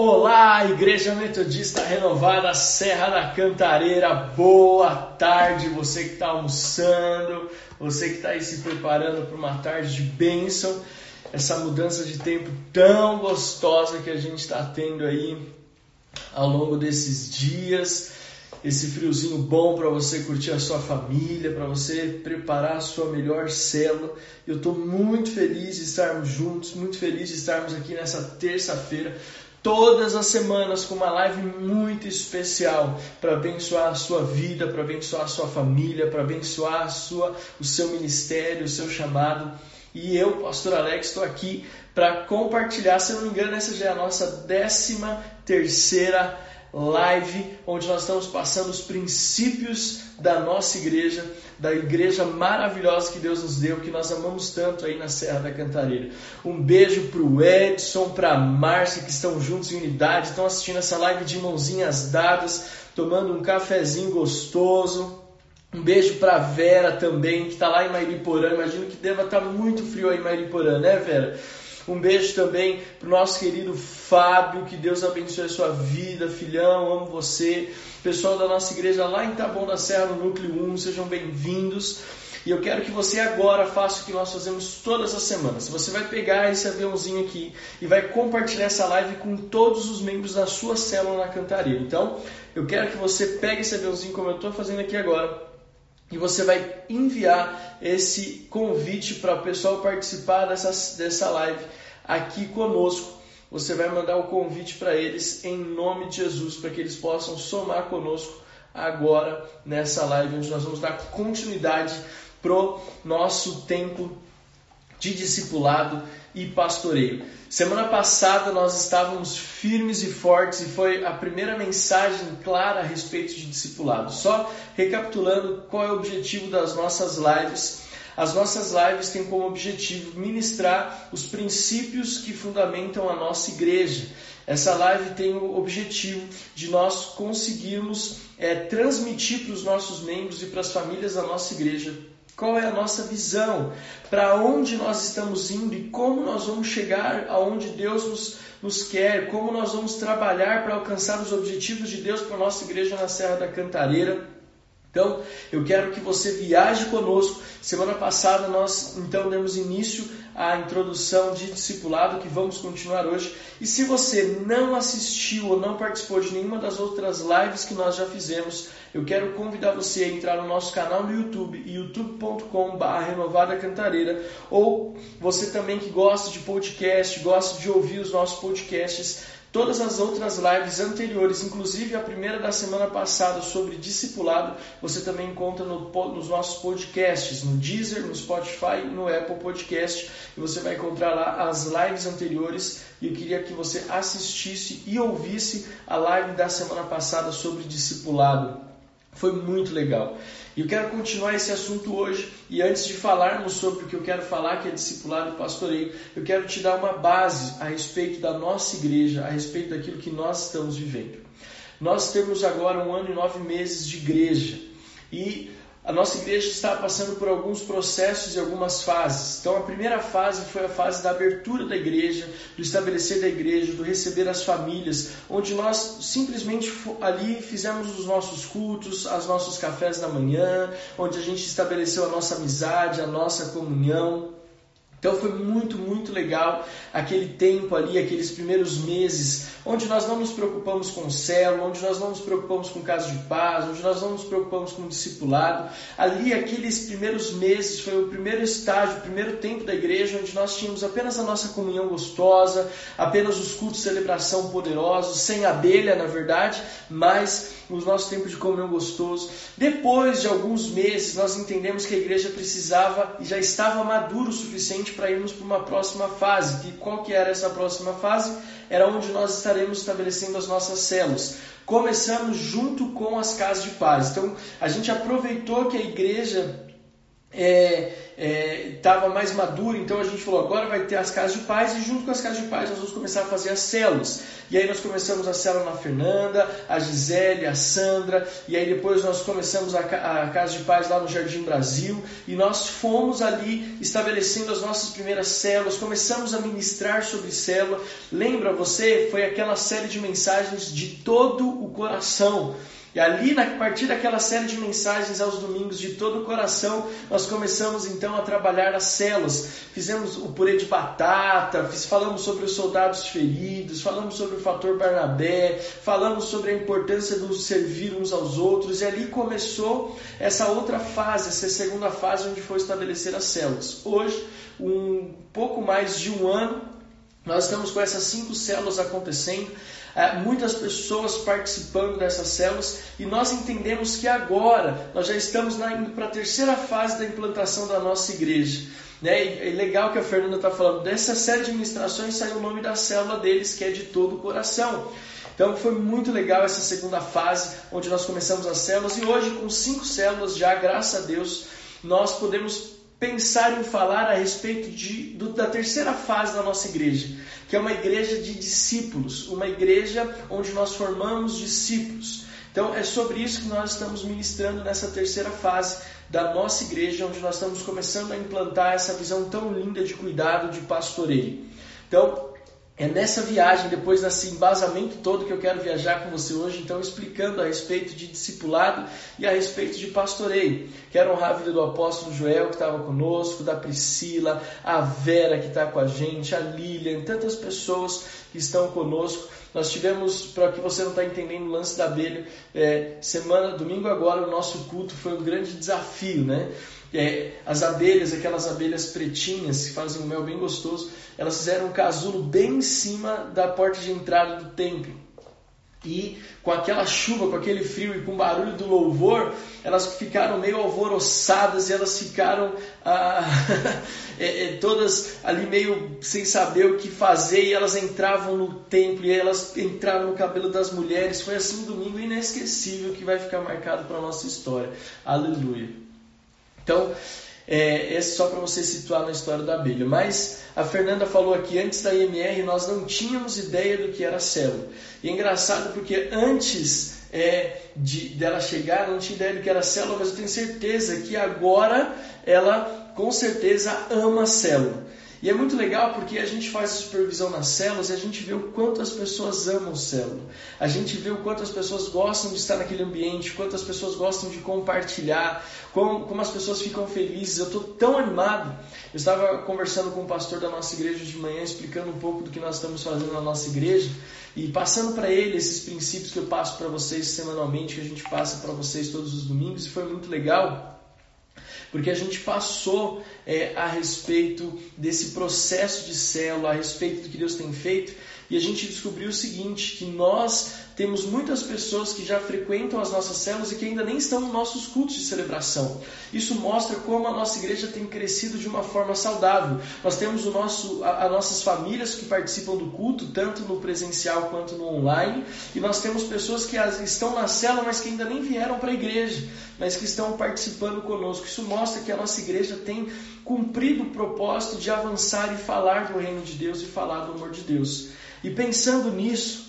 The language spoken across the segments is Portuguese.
Olá, Igreja Metodista Renovada Serra da Cantareira, boa tarde, você que está almoçando, você que está aí se preparando para uma tarde de bênção, essa mudança de tempo tão gostosa que a gente está tendo aí ao longo desses dias, esse friozinho bom para você curtir a sua família, para você preparar a sua melhor célula. Eu estou muito feliz de estarmos juntos, muito feliz de estarmos aqui nessa terça-feira todas as semanas com uma live muito especial para abençoar a sua vida, para abençoar a sua família, para abençoar a sua, o seu ministério, o seu chamado. E eu, Pastor Alex, estou aqui para compartilhar, se não me engano, essa já é a nossa décima terceira live, onde nós estamos passando os princípios da nossa igreja, da igreja maravilhosa que Deus nos deu, que nós amamos tanto aí na Serra da Cantareira. Um beijo para o Edson, para a Márcia, que estão juntos em unidade, estão assistindo essa live de mãozinhas dadas, tomando um cafezinho gostoso. Um beijo para Vera também, que está lá em Mairiporã. Imagino que deva estar tá muito frio aí em Mairiporã, né, Vera? Um beijo também para o nosso querido Fábio, que Deus abençoe a sua vida, filhão, amo você. Pessoal da nossa igreja lá em Taboão da Serra, no Núcleo 1, sejam bem-vindos. E eu quero que você agora faça o que nós fazemos todas as semanas. Você vai pegar esse aviãozinho aqui e vai compartilhar essa live com todos os membros da sua célula na Cantareira. Então, eu quero que você pegue esse aviãozinho como eu estou fazendo aqui agora e você vai enviar esse convite para o pessoal participar dessa, dessa live aqui conosco. Você vai mandar o convite para eles em nome de Jesus, para que eles possam somar conosco agora nessa live, onde nós vamos dar continuidade pro nosso tempo de discipulado e pastoreio. Semana passada nós estávamos firmes e fortes e foi a primeira mensagem clara a respeito de discipulado. Só recapitulando qual é o objetivo das nossas lives. As nossas lives têm como objetivo ministrar os princípios que fundamentam a nossa igreja. Essa live tem o objetivo de nós conseguirmos é, transmitir para os nossos membros e para as famílias da nossa igreja qual é a nossa visão? Para onde nós estamos indo e como nós vamos chegar aonde Deus nos, nos quer? Como nós vamos trabalhar para alcançar os objetivos de Deus para a nossa igreja na Serra da Cantareira? Então, eu quero que você viaje conosco. Semana passada nós então demos início à introdução de discipulado que vamos continuar hoje. E se você não assistiu ou não participou de nenhuma das outras lives que nós já fizemos, eu quero convidar você a entrar no nosso canal no YouTube, youtube.com.br Renovada Cantareira, ou você também que gosta de podcast, gosta de ouvir os nossos podcasts, Todas as outras lives anteriores, inclusive a primeira da semana passada sobre discipulado, você também encontra no, nos nossos podcasts, no Deezer, no Spotify, no Apple Podcast, e você vai encontrar lá as lives anteriores. E eu queria que você assistisse e ouvisse a live da semana passada sobre discipulado. Foi muito legal. E eu quero continuar esse assunto hoje. E antes de falarmos sobre o que eu quero falar, que é discipulado e pastoreio, eu quero te dar uma base a respeito da nossa igreja, a respeito daquilo que nós estamos vivendo. Nós temos agora um ano e nove meses de igreja. E a nossa igreja está passando por alguns processos e algumas fases. Então, a primeira fase foi a fase da abertura da igreja, do estabelecer da igreja, do receber as famílias, onde nós simplesmente ali fizemos os nossos cultos, os nossos cafés da manhã, onde a gente estabeleceu a nossa amizade, a nossa comunhão. Então foi muito, muito legal aquele tempo ali, aqueles primeiros meses, onde nós não nos preocupamos com o céu, onde nós não nos preocupamos com caso de paz, onde nós não nos preocupamos com o discipulado. Ali, aqueles primeiros meses, foi o primeiro estágio, o primeiro tempo da igreja, onde nós tínhamos apenas a nossa comunhão gostosa, apenas os cultos de celebração poderosos, sem abelha, na verdade, mas os nossos tempos de comunhão gostoso. Depois de alguns meses, nós entendemos que a igreja precisava e já estava madura o suficiente para irmos para uma próxima fase. E qual que era essa próxima fase? Era onde nós estaremos estabelecendo as nossas células. Começamos junto com as casas de paz. Então, a gente aproveitou que a igreja estava é, é, mais maduro, então a gente falou, agora vai ter as casas de paz e junto com as casas de paz nós vamos começar a fazer as células. E aí nós começamos a célula na Fernanda, a Gisele, a Sandra, e aí depois nós começamos a, a casa de paz lá no Jardim Brasil, e nós fomos ali estabelecendo as nossas primeiras células, começamos a ministrar sobre célula. Lembra você? Foi aquela série de mensagens de todo o coração. E ali, na partir daquela série de mensagens aos domingos de todo o coração, nós começamos então a trabalhar as células. Fizemos o purê de batata, falamos sobre os soldados feridos, falamos sobre o fator Barnabé, falamos sobre a importância do servir uns aos outros, e ali começou essa outra fase, essa segunda fase onde foi estabelecer as células. Hoje, um pouco mais de um ano, nós estamos com essas cinco células acontecendo muitas pessoas participando dessas células e nós entendemos que agora nós já estamos indo para a terceira fase da implantação da nossa igreja. Né? é legal que a Fernanda está falando, dessa série de ministrações saiu o nome da célula deles, que é de todo o coração. Então foi muito legal essa segunda fase, onde nós começamos as células, e hoje, com cinco células já, graças a Deus, nós podemos pensar em falar a respeito de, do, da terceira fase da nossa igreja, que é uma igreja de discípulos, uma igreja onde nós formamos discípulos. Então é sobre isso que nós estamos ministrando nessa terceira fase da nossa igreja, onde nós estamos começando a implantar essa visão tão linda de cuidado, de pastoreio. Então, é nessa viagem, depois desse embasamento todo que eu quero viajar com você hoje, então explicando a respeito de discipulado e a respeito de pastoreio. Quero honrar a vida do apóstolo Joel que estava conosco, da Priscila, a Vera que está com a gente, a Lilian, tantas pessoas que estão conosco. Nós tivemos, para que você não está entendendo o lance da abelha, é, semana, domingo agora, o nosso culto foi um grande desafio, né? É, as abelhas, aquelas abelhas pretinhas que fazem um mel bem gostoso, elas fizeram um casulo bem em cima da porta de entrada do templo. E com aquela chuva, com aquele frio e com o barulho do louvor, elas ficaram meio alvoroçadas e elas ficaram ah, é, é, todas ali meio sem saber o que fazer. E elas entravam no templo e elas entraram no cabelo das mulheres. Foi assim um domingo inesquecível que vai ficar marcado para a nossa história. Aleluia. Então, é, só para você situar na história da abelha. Mas a Fernanda falou aqui, antes da IMR nós não tínhamos ideia do que era célula. E é engraçado porque antes é, de, dela chegar, não tinha ideia do que era célula, mas eu tenho certeza que agora ela com certeza ama célula. E é muito legal porque a gente faz supervisão nas células e a gente vê o quanto as pessoas amam célula. A gente vê o quanto as pessoas gostam de estar naquele ambiente, quanto as pessoas gostam de compartilhar, como, como as pessoas ficam felizes. Eu estou tão animado. Eu estava conversando com o pastor da nossa igreja de manhã, explicando um pouco do que nós estamos fazendo na nossa igreja e passando para ele esses princípios que eu passo para vocês semanalmente, que a gente passa para vocês todos os domingos, e foi muito legal porque a gente passou é, a respeito desse processo de célula, a respeito do que Deus tem feito, e a gente descobriu o seguinte: que nós temos muitas pessoas que já frequentam as nossas células e que ainda nem estão nos nossos cultos de celebração. Isso mostra como a nossa igreja tem crescido de uma forma saudável. Nós temos o nosso, as nossas famílias que participam do culto, tanto no presencial quanto no online, e nós temos pessoas que estão na célula, mas que ainda nem vieram para a igreja, mas que estão participando conosco. Isso mostra que a nossa igreja tem cumprido o propósito de avançar e falar do reino de Deus e falar do amor de Deus. E pensando nisso,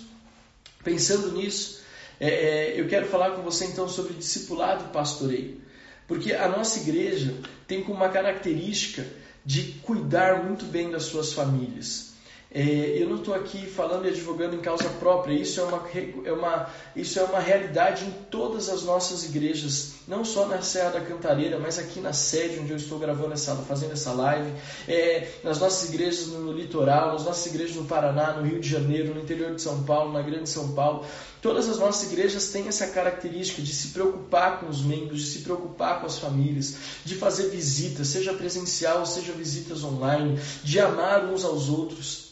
Pensando nisso, é, é, eu quero falar com você então sobre discipulado e pastoreio. Porque a nossa igreja tem como uma característica de cuidar muito bem das suas famílias. É, eu não estou aqui falando e advogando em causa própria, isso é, uma, é uma, isso é uma realidade em todas as nossas igrejas, não só na Serra da Cantareira, mas aqui na sede onde eu estou gravando essa, fazendo essa live, é, nas nossas igrejas no, no, litoral, nas nossas igrejas no Paraná, no Rio de Janeiro, no interior de São Paulo, na Grande São Paulo. Todas as nossas igrejas têm essa característica de se preocupar com os membros, de se preocupar com as famílias, de fazer visitas, seja presencial, seja visitas online, de amar uns aos outros.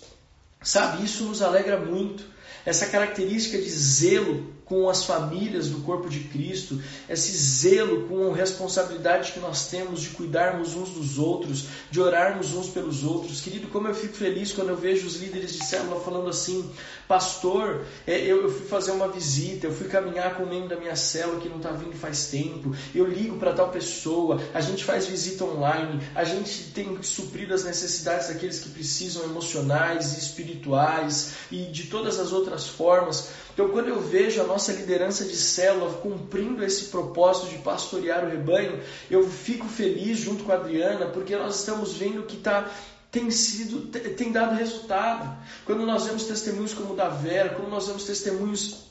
Sabe, isso nos alegra muito. Essa característica de zelo com as famílias do corpo de Cristo, esse zelo com a responsabilidade que nós temos de cuidarmos uns dos outros, de orarmos uns pelos outros. Querido, como eu fico feliz quando eu vejo os líderes de célula falando assim: Pastor, é, eu fui fazer uma visita, eu fui caminhar com um membro da minha célula que não está vindo faz tempo, eu ligo para tal pessoa, a gente faz visita online, a gente tem suprido as necessidades daqueles que precisam emocionais e espirituais e de todas as outras formas. Então, quando eu vejo a nossa liderança de célula cumprindo esse propósito de pastorear o rebanho, eu fico feliz junto com a Adriana, porque nós estamos vendo que está tem sido tem dado resultado. Quando nós vemos testemunhos como o da Vera, quando nós vemos testemunhos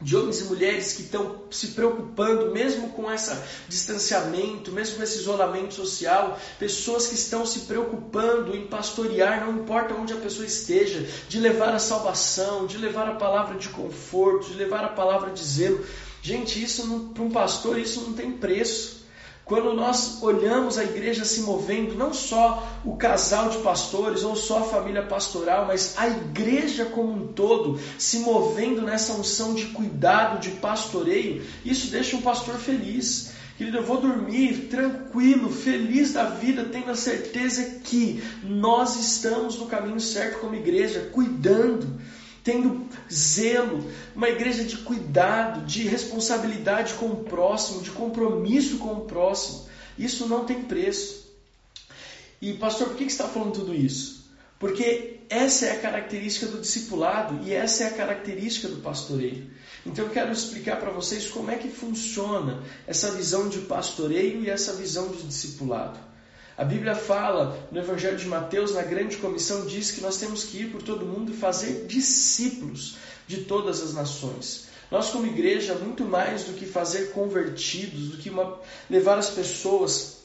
de homens e mulheres que estão se preocupando, mesmo com esse distanciamento, mesmo com esse isolamento social, pessoas que estão se preocupando em pastorear, não importa onde a pessoa esteja, de levar a salvação, de levar a palavra de conforto, de levar a palavra de zelo. Gente, isso para um pastor isso não tem preço. Quando nós olhamos a igreja se movendo, não só o casal de pastores ou só a família pastoral, mas a igreja como um todo se movendo nessa unção de cuidado, de pastoreio, isso deixa um pastor feliz. Querido, eu vou dormir tranquilo, feliz da vida, tendo a certeza que nós estamos no caminho certo como igreja, cuidando tendo zelo, uma igreja de cuidado, de responsabilidade com o próximo, de compromisso com o próximo. Isso não tem preço. E, pastor, por que está falando tudo isso? Porque essa é a característica do discipulado e essa é a característica do pastoreio. Então eu quero explicar para vocês como é que funciona essa visão de pastoreio e essa visão de discipulado. A Bíblia fala no Evangelho de Mateus, na grande comissão, diz que nós temos que ir por todo mundo e fazer discípulos de todas as nações. Nós, como igreja, muito mais do que fazer convertidos, do que uma, levar as pessoas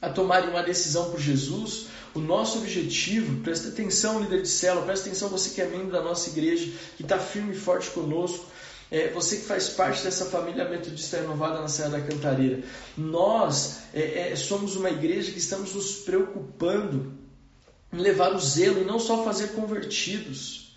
a tomarem uma decisão por Jesus, o nosso objetivo, presta atenção, líder de célula, presta atenção você que é membro da nossa igreja, que está firme e forte conosco, é, você que faz parte dessa família metodista renovada na Serra da Cantareira, nós é, é, somos uma igreja que estamos nos preocupando em levar o zelo e não só fazer convertidos.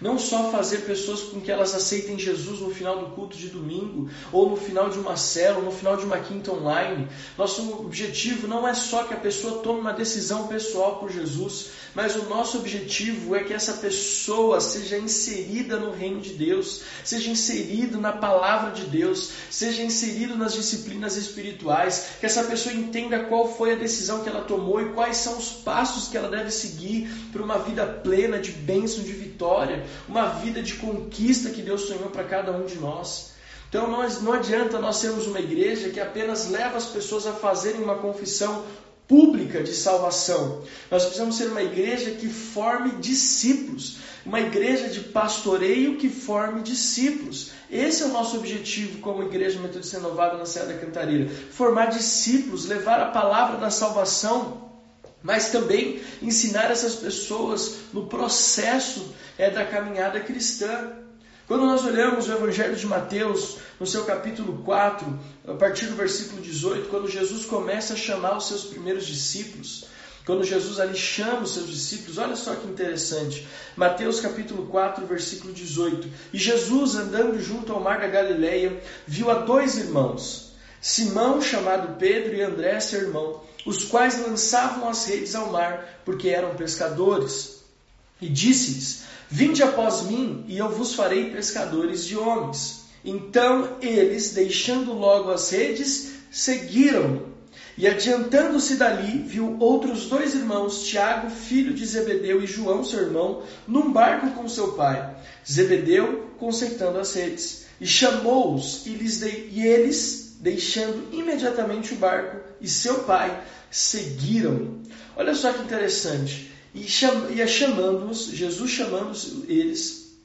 Não só fazer pessoas com que elas aceitem Jesus no final do culto de domingo, ou no final de uma célula, no final de uma quinta online. Nosso objetivo não é só que a pessoa tome uma decisão pessoal por Jesus, mas o nosso objetivo é que essa pessoa seja inserida no reino de Deus, seja inserido na palavra de Deus, seja inserido nas disciplinas espirituais, que essa pessoa entenda qual foi a decisão que ela tomou e quais são os passos que ela deve seguir para uma vida plena de bênção, de vitória, uma vida de conquista que Deus sonhou para cada um de nós. Então nós, não adianta nós sermos uma igreja que apenas leva as pessoas a fazerem uma confissão pública de salvação. Nós precisamos ser uma igreja que forme discípulos, uma igreja de pastoreio que forme discípulos. Esse é o nosso objetivo como igreja metodista renovada na Serra da Cantareira, formar discípulos, levar a palavra da salvação mas também ensinar essas pessoas no processo é, da caminhada cristã. Quando nós olhamos o Evangelho de Mateus, no seu capítulo 4, a partir do versículo 18, quando Jesus começa a chamar os seus primeiros discípulos, quando Jesus ali chama os seus discípulos, olha só que interessante. Mateus capítulo 4, versículo 18. E Jesus, andando junto ao mar da Galileia, viu a dois irmãos, Simão, chamado Pedro, e André, seu irmão, os quais lançavam as redes ao mar, porque eram pescadores. E disse-lhes: Vinde após mim, e eu vos farei pescadores de homens. Então eles, deixando logo as redes, seguiram-no. E adiantando-se dali, viu outros dois irmãos, Tiago, filho de Zebedeu, e João, seu irmão, num barco com seu pai. Zebedeu consertando as redes. E chamou-os, e, e eles, deixando imediatamente o barco e seu pai, seguiram. Olha só que interessante e, cham, ia chamando-os, Jesus chamando eles,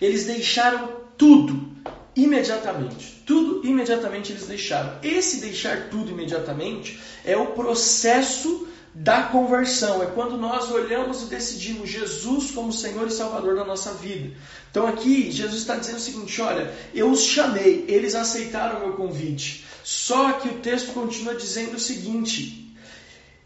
eles deixaram tudo imediatamente. Tudo imediatamente eles deixaram. Esse deixar tudo imediatamente é o processo da conversão. É quando nós olhamos e decidimos Jesus como Senhor e Salvador da nossa vida. Então aqui Jesus está dizendo o seguinte: olha, eu os chamei, eles aceitaram o meu convite. Só que o texto continua dizendo o seguinte: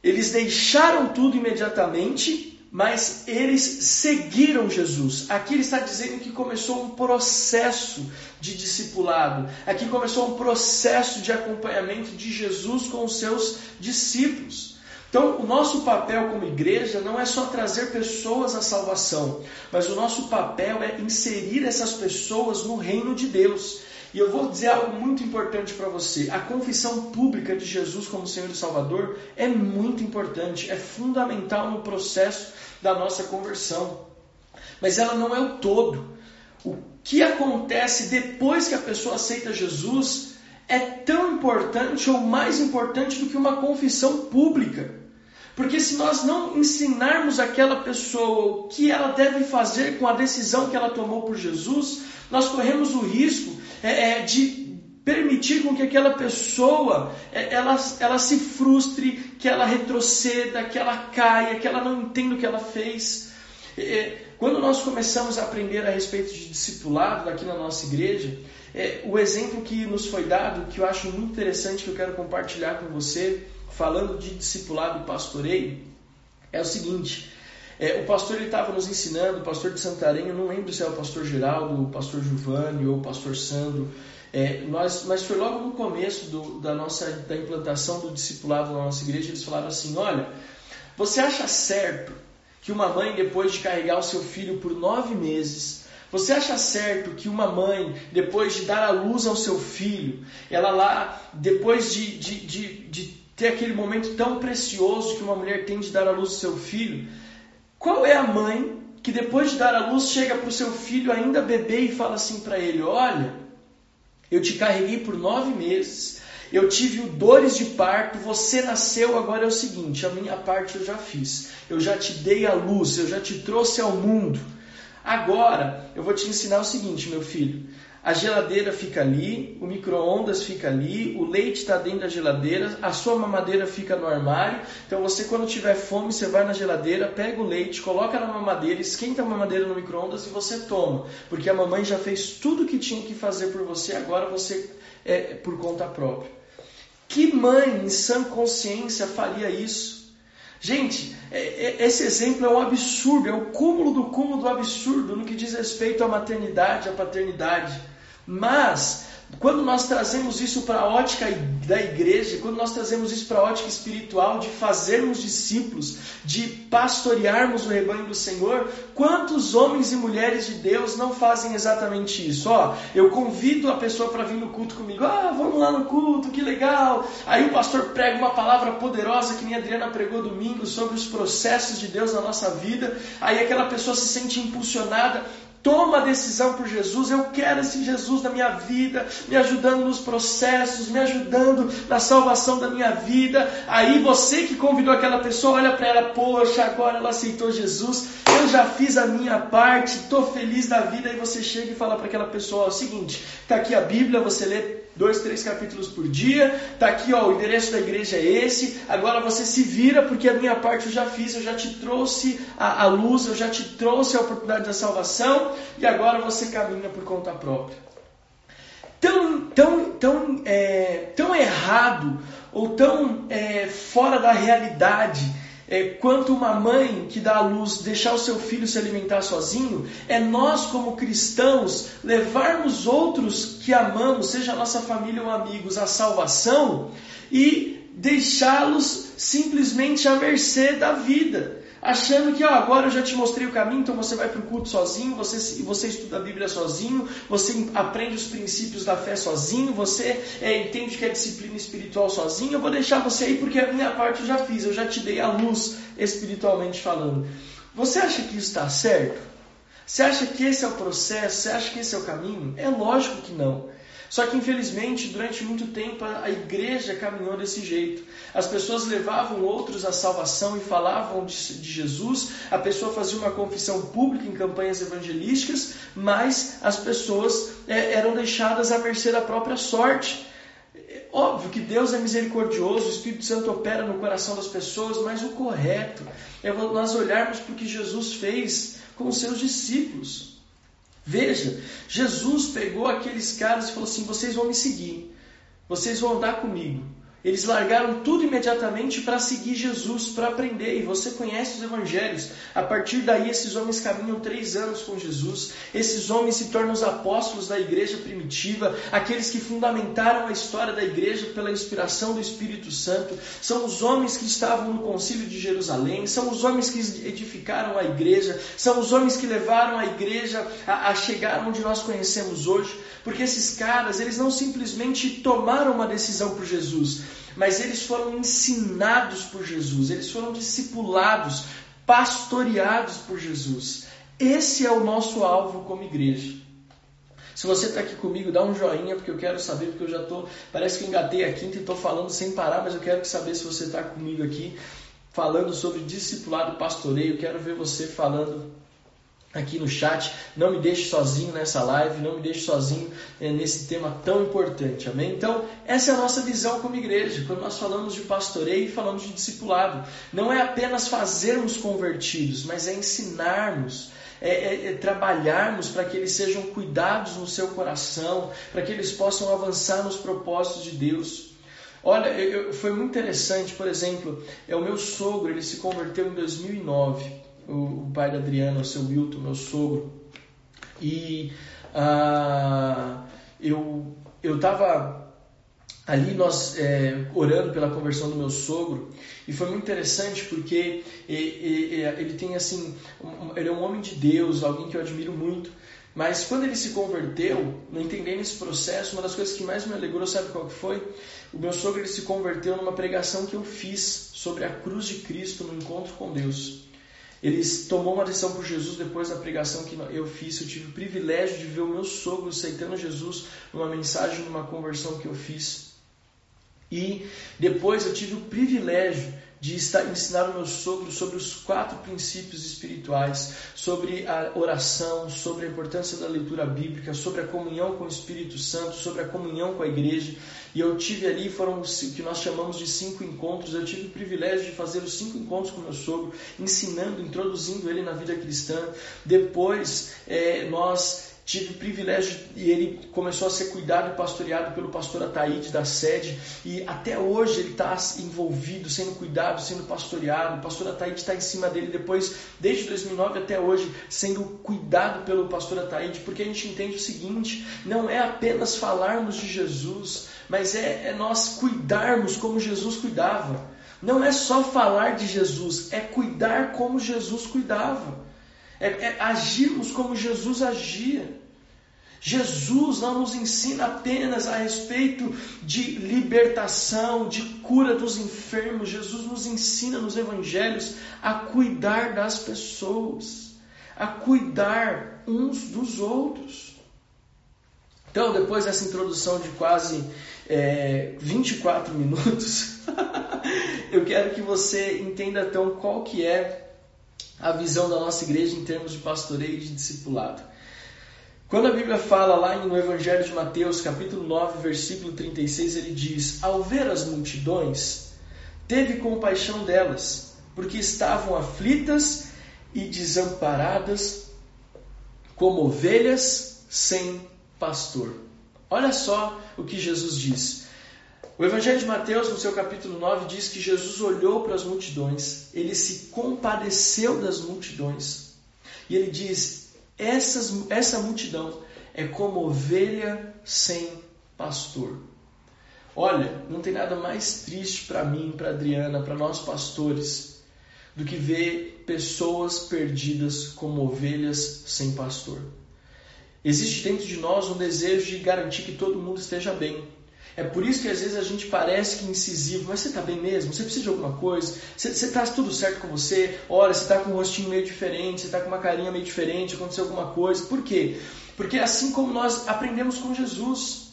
eles deixaram tudo imediatamente, mas eles seguiram Jesus. Aqui ele está dizendo que começou um processo de discipulado. Aqui começou um processo de acompanhamento de Jesus com os seus discípulos. Então, o nosso papel como igreja não é só trazer pessoas à salvação, mas o nosso papel é inserir essas pessoas no reino de Deus. E eu vou dizer algo muito importante para você. A confissão pública de Jesus como Senhor e Salvador é muito importante, é fundamental no processo da nossa conversão. Mas ela não é o todo. O que acontece depois que a pessoa aceita Jesus é tão importante ou mais importante do que uma confissão pública. Porque se nós não ensinarmos aquela pessoa o que ela deve fazer com a decisão que ela tomou por Jesus, nós corremos o risco é, é, de permitir com que aquela pessoa é, ela, ela se frustre, que ela retroceda, que ela caia, que ela não entenda o que ela fez. Quando nós começamos a aprender a respeito de discipulado aqui na nossa igreja, é, o exemplo que nos foi dado, que eu acho muito interessante, que eu quero compartilhar com você, falando de discipulado e pastoreio, é o seguinte. É, o pastor estava nos ensinando, o pastor de Santarém, eu não lembro se é o pastor Geraldo, o pastor Giovanni ou o pastor Sandro, é, nós, mas foi logo no começo do, da nossa da implantação do discipulado na nossa igreja, eles falaram assim: olha, você acha certo que uma mãe, depois de carregar o seu filho por nove meses, você acha certo que uma mãe, depois de dar a luz ao seu filho, ela lá, depois de, de, de, de ter aquele momento tão precioso que uma mulher tem de dar a luz ao seu filho, qual é a mãe que depois de dar a luz chega para o seu filho ainda bebê e fala assim para ele: Olha, eu te carreguei por nove meses, eu tive dores de parto, você nasceu, agora é o seguinte: a minha parte eu já fiz, eu já te dei a luz, eu já te trouxe ao mundo. Agora eu vou te ensinar o seguinte, meu filho: a geladeira fica ali, o micro-ondas fica ali, o leite está dentro da geladeira, a sua mamadeira fica no armário. Então você, quando tiver fome, você vai na geladeira, pega o leite, coloca na mamadeira, esquenta a mamadeira no micro-ondas e você toma. Porque a mamãe já fez tudo o que tinha que fazer por você, agora você é por conta própria. Que mãe em sã consciência faria isso? Gente, é, é, esse exemplo é um absurdo, é o cúmulo do cúmulo do absurdo no que diz respeito à maternidade, à paternidade. Mas, quando nós trazemos isso para a ótica da igreja, quando nós trazemos isso para a ótica espiritual, de fazermos discípulos, de pastorearmos o rebanho do Senhor, quantos homens e mulheres de Deus não fazem exatamente isso? Ó, eu convido a pessoa para vir no culto comigo, ah, vamos lá no culto, que legal. Aí o pastor prega uma palavra poderosa que nem a Adriana pregou domingo sobre os processos de Deus na nossa vida. Aí aquela pessoa se sente impulsionada Toma a decisão por Jesus. Eu quero esse Jesus na minha vida, me ajudando nos processos, me ajudando na salvação da minha vida. Aí você que convidou aquela pessoa, olha para ela, poxa, agora ela aceitou Jesus. Eu já fiz a minha parte, estou feliz da vida. Aí você chega e fala para aquela pessoa: é o seguinte, está aqui a Bíblia, você lê dois, três capítulos por dia. Tá aqui, ó, o endereço da igreja é esse. Agora você se vira porque a minha parte eu já fiz, eu já te trouxe a, a luz, eu já te trouxe a oportunidade da salvação e agora você caminha por conta própria. Tão, tão, tão, é, tão errado ou tão é, fora da realidade é, quanto uma mãe que dá à luz deixar o seu filho se alimentar sozinho, é nós, como cristãos, levarmos outros que amamos, seja a nossa família ou amigos, à salvação e deixá-los simplesmente à mercê da vida achando que ó, agora eu já te mostrei o caminho, então você vai para o culto sozinho, você, você estuda a Bíblia sozinho, você aprende os princípios da fé sozinho, você é, entende que é disciplina espiritual sozinho, eu vou deixar você aí porque a minha parte eu já fiz, eu já te dei a luz espiritualmente falando. Você acha que isso está certo? Você acha que esse é o processo? Você acha que esse é o caminho? É lógico que não. Só que infelizmente, durante muito tempo, a igreja caminhou desse jeito. As pessoas levavam outros à salvação e falavam de, Jesus, a pessoa fazia uma confissão pública em campanhas evangelísticas, mas as pessoas é, eram deixadas à mercê da própria sorte. Óbvio que Deus é misericordioso, o Espírito Santo opera no coração das pessoas, mas o correto é nós olharmos para o que Jesus fez com os seus discípulos. Veja, Jesus pegou aqueles caras e falou assim: vocês vão me seguir, vocês vão andar comigo. Eles largaram tudo imediatamente para seguir Jesus, para aprender. E você conhece os evangelhos. A partir daí, esses homens caminham três anos com Jesus. Esses homens se tornam os apóstolos da igreja primitiva, aqueles que fundamentaram a história da igreja pela inspiração do Espírito Santo. São os homens que estavam no concílio de Jerusalém, são os homens que edificaram a igreja, são os homens que levaram a igreja a, a chegar onde nós conhecemos hoje. Porque esses caras, eles não simplesmente tomaram uma decisão por Jesus, mas eles foram ensinados por Jesus, eles foram discipulados, pastoreados por Jesus. Esse é o nosso alvo como igreja. Se você está aqui comigo, dá um joinha, porque eu quero saber, porque eu já estou. Parece que eu engatei a quinta e estou falando sem parar, mas eu quero saber se você está comigo aqui, falando sobre discipulado pastoreio. Quero ver você falando aqui no chat. Não me deixe sozinho nessa live, não me deixe sozinho é, nesse tema tão importante, amém? Então, essa é a nossa visão como igreja, quando nós falamos de pastoreio e falamos de discipulado. Não é apenas fazermos convertidos, mas é ensinarmos. É, é, é trabalharmos para que eles sejam cuidados no seu coração, para que eles possam avançar nos propósitos de Deus. Olha, eu, foi muito interessante, por exemplo, é o meu sogro, ele se converteu em 2009 o, pai da Adriana, o seu Wilton, meu sogro. E ah, eu eu estava ali nós é, orando pela conversão do meu sogro. E foi muito interessante porque ele, tem assim ele é um homem de Deus alguém que eu admiro muito. Mas quando ele se converteu não entendendo esse processo uma das coisas que mais me alegrou sabe qual que foi? O meu sogro ele se converteu numa pregação que eu fiz sobre a cruz de Cristo no encontro com Deus ele tomou uma decisão por Jesus depois da pregação que eu fiz. Eu tive o privilégio de ver o meu sogro aceitando Jesus numa mensagem, numa conversão que eu fiz. E depois eu tive o privilégio de ensinar o meu sogro sobre os quatro princípios espirituais, sobre a oração, sobre a importância da leitura bíblica, sobre a comunhão com o Espírito Santo, sobre a comunhão com a igreja. E eu tive ali, foram o que nós chamamos de cinco encontros. Eu tive o privilégio de fazer os cinco encontros com meu sogro, ensinando, introduzindo ele na vida cristã. Depois, é, nós tive o privilégio e ele começou a ser cuidado e pastoreado pelo pastor Ataíde da sede e até hoje ele está envolvido, sendo cuidado, sendo pastoreado. O pastor Ataíde está em cima dele depois, desde 2009 até hoje, sendo cuidado pelo pastor Ataíde, porque a gente entende o seguinte: não é apenas falarmos de Jesus, mas é, é nós cuidarmos como Jesus cuidava. Não é só falar de Jesus, é cuidar como Jesus cuidava é, é agirmos como Jesus agia. Jesus não nos ensina apenas a respeito de libertação, de cura dos enfermos. Jesus nos ensina nos evangelhos a cuidar das pessoas, a cuidar uns dos outros. Então, depois dessa introdução de quase é, 24 minutos, eu quero que você entenda então qual que é a visão da nossa igreja em termos de pastoreio e de discipulado. Quando a Bíblia fala lá no Evangelho de Mateus, capítulo 9, versículo 36, ele diz: Ao ver as multidões, teve compaixão delas, porque estavam aflitas e desamparadas, como ovelhas sem pastor. Olha só o que Jesus diz. O Evangelho de Mateus, no seu capítulo 9, diz que Jesus olhou para as multidões, ele se compadeceu das multidões, e ele diz: Essas, essa multidão é como ovelha sem pastor. Olha, não tem nada mais triste para mim, para Adriana, para nós pastores, do que ver pessoas perdidas como ovelhas sem pastor. Existe dentro de nós um desejo de garantir que todo mundo esteja bem. É por isso que às vezes a gente parece que incisivo, mas você está bem mesmo? Você precisa de alguma coisa? Você está tudo certo com você? Olha, você está com um rostinho meio diferente, você está com uma carinha meio diferente, aconteceu alguma coisa. Por quê? Porque assim como nós aprendemos com Jesus,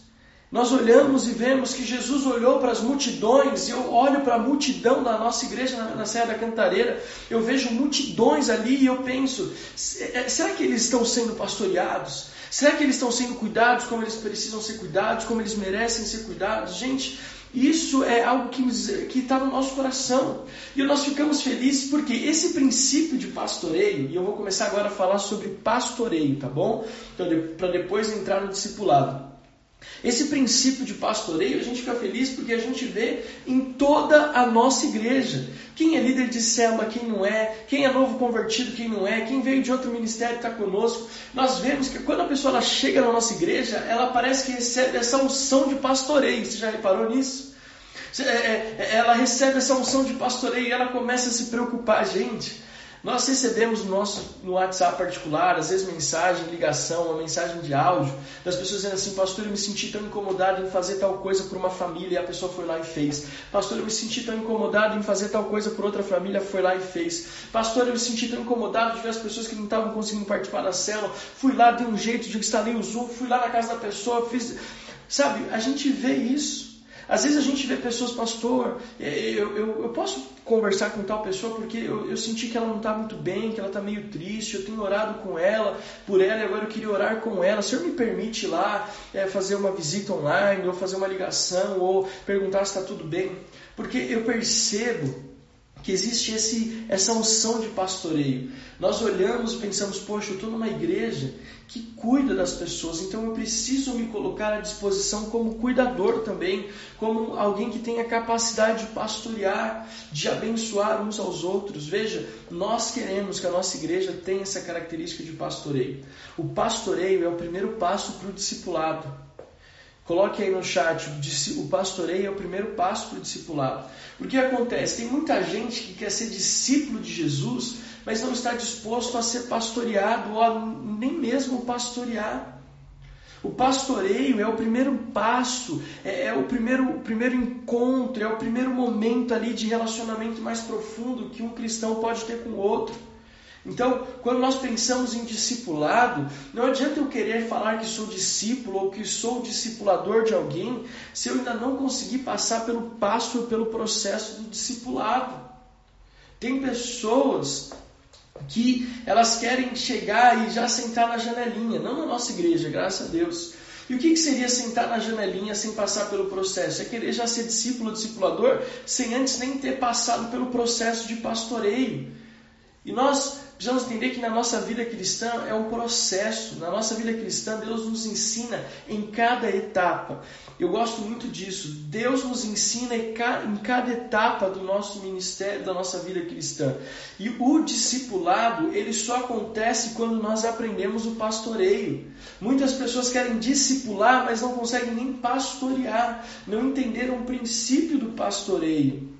nós olhamos e vemos que Jesus olhou para as multidões, e eu olho para a multidão da nossa igreja na, na Serra da Cantareira, eu vejo multidões ali e eu penso: é, será que eles estão sendo pastoreados? Será que eles estão sendo cuidados como eles precisam ser cuidados, como eles merecem ser cuidados? Gente, isso é algo que está no nosso coração. E nós ficamos felizes porque esse princípio de pastoreio, e eu vou começar agora a falar sobre pastoreio, tá bom? Então, para depois entrar no discipulado. Esse princípio de pastoreio a gente fica feliz porque a gente vê em toda a nossa igreja. Quem é líder de célula, quem não é, quem é novo convertido, quem não é, quem veio de outro ministério está conosco. Nós vemos que quando a pessoa chega na nossa igreja, ela parece que recebe essa unção de pastoreio. Você já reparou nisso? É, é, ela recebe essa unção de pastoreio e ela começa a se preocupar, gente. Nós recebemos no nosso no WhatsApp particular, às vezes mensagem, ligação, uma mensagem de áudio, das pessoas dizendo assim, pastor, eu me senti tão incomodado em fazer tal coisa por uma família e a pessoa foi lá e fez. Pastor, eu me senti tão incomodado em fazer tal coisa por outra família, foi lá e fez. Pastor, eu me senti tão incomodado de ver as pessoas que não estavam conseguindo participar da célula, fui lá, dei um jeito, de instalei o Zoom, fui lá na casa da pessoa, fiz. Sabe, a gente vê isso. Às vezes a gente vê pessoas, pastor, é, eu, eu, eu posso conversar com tal pessoa porque eu, eu senti que ela não está muito bem, que ela está meio triste, eu tenho orado com ela, por ela e agora eu queria orar com ela. O senhor me permite lá é, fazer uma visita online, ou fazer uma ligação, ou perguntar se está tudo bem? Porque eu percebo que existe esse, essa unção de pastoreio. Nós olhamos e pensamos, poxa, eu estou numa igreja que cuida das pessoas, então eu preciso me colocar à disposição como cuidador também, como alguém que tenha capacidade de pastorear, de abençoar uns aos outros. Veja, nós queremos que a nossa igreja tenha essa característica de pastoreio. O pastoreio é o primeiro passo para o discipulado. Coloque aí no chat, o pastoreio é o primeiro passo para o discipulado. Porque acontece? Tem muita gente que quer ser discípulo de Jesus, mas não está disposto a ser pastoreado ou a nem mesmo pastorear. O pastoreio é o primeiro passo, é, é, o, primeiro, o primeiro encontro, é o primeiro momento ali de relacionamento mais profundo que um cristão pode ter com o outro. Então, quando nós pensamos em discipulado, não adianta eu querer falar que sou discípulo ou que sou discipulador de alguém se eu ainda não conseguir passar pelo passo, pelo processo do discipulado. Tem pessoas que elas querem chegar e já sentar na janelinha, não na nossa igreja, graças a Deus. E o que, seria sentar na janelinha sem passar pelo processo? É querer já ser discípulo discipulador sem antes nem ter passado pelo processo de pastoreio. E nós precisamos entender que na nossa vida cristã é um processo. Na nossa vida cristã, Deus nos ensina em cada etapa. Eu gosto muito disso. Deus nos ensina em cada etapa do nosso ministério, da nossa vida cristã. E o discipulado, ele só acontece quando nós aprendemos o pastoreio. Muitas pessoas querem discipular, mas não conseguem nem pastorear, não entenderam o princípio do pastoreio.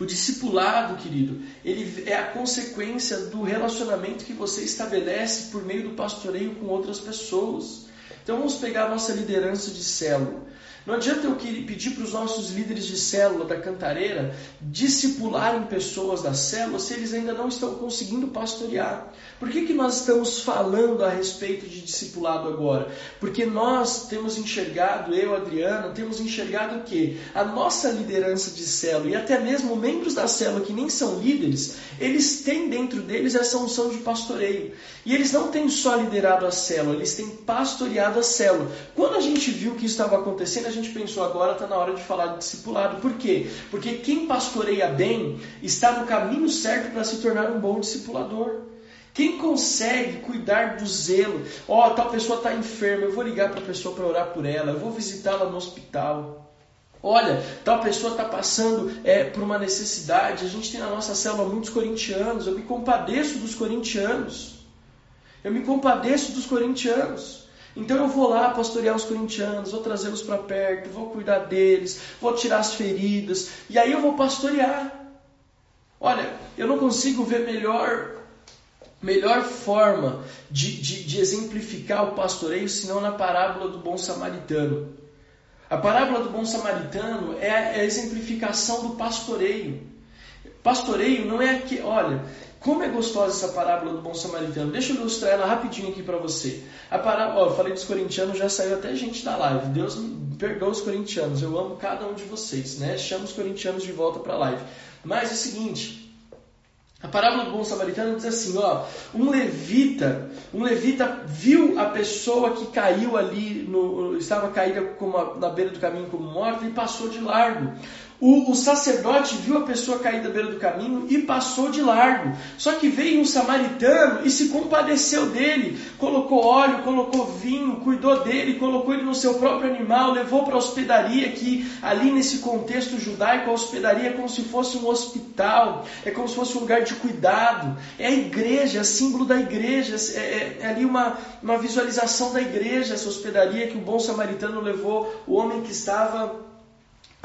O discipulado, querido, ele é a consequência do relacionamento que você estabelece por meio do pastoreio com outras pessoas. Então vamos pegar a nossa liderança de célula. Não adianta eu pedir para os nossos líderes de célula da cantareira discipularem pessoas da célula se eles ainda não estão conseguindo pastorear. Por que, que nós estamos falando a respeito de discipulado agora? Porque nós temos enxergado, eu, Adriana, temos enxergado o quê? A nossa liderança de célula e até mesmo membros da célula que nem são líderes, eles têm dentro deles essa unção de pastoreio. E eles não têm só liderado a célula, eles têm pastoreado a célula. Quando a gente viu que isso estava acontecendo, gente pensou agora está na hora de falar de discipulado. Por quê? Porque quem pastoreia bem está no caminho certo para se tornar um bom discipulador. Quem consegue cuidar do zelo? Ó, oh, tal pessoa está enferma, eu vou ligar para a pessoa para orar por ela, eu vou visitá-la no hospital. Olha, tal pessoa está passando é, por uma necessidade. A gente tem na nossa célula muitos corintianos. Eu me compadeço dos corintianos. Eu me compadeço dos corintianos. Então eu vou lá pastorear os corintianos, vou trazê-los para perto, vou cuidar deles, vou tirar as feridas, e aí eu vou pastorear. Olha, eu não consigo ver melhor, melhor forma de, de, de exemplificar o pastoreio senão na parábola do bom samaritano. A parábola do bom samaritano é a, é a exemplificação do pastoreio. Pastoreio não é que, olha, como é gostosa essa parábola do bom samaritano. Deixa eu ilustrar ela rapidinho aqui para você. A parábola, ó, eu falei dos corintianos, já saiu até gente da live. Deus me perdoa os corintianos. Eu amo cada um de vocês, né? Chama os corintianos de volta para a live. Mas é o seguinte, a parábola do bom samaritano diz assim, ó, um levita, um levita viu a pessoa que caiu ali, no, estava caída a, na beira do caminho como morta e passou de largo. O, o, sacerdote viu a pessoa cair da beira do caminho e passou de largo. Só que veio um samaritano e se compadeceu dele, colocou óleo, colocou vinho, cuidou dele, colocou ele no seu próprio animal, levou para a hospedaria, que ali nesse contexto judaico, a hospedaria é como se fosse um hospital, é como se fosse um lugar de cuidado. É a igreja, é símbolo da igreja, é, é, é ali uma, uma visualização da igreja, essa hospedaria que o bom samaritano levou o homem que estava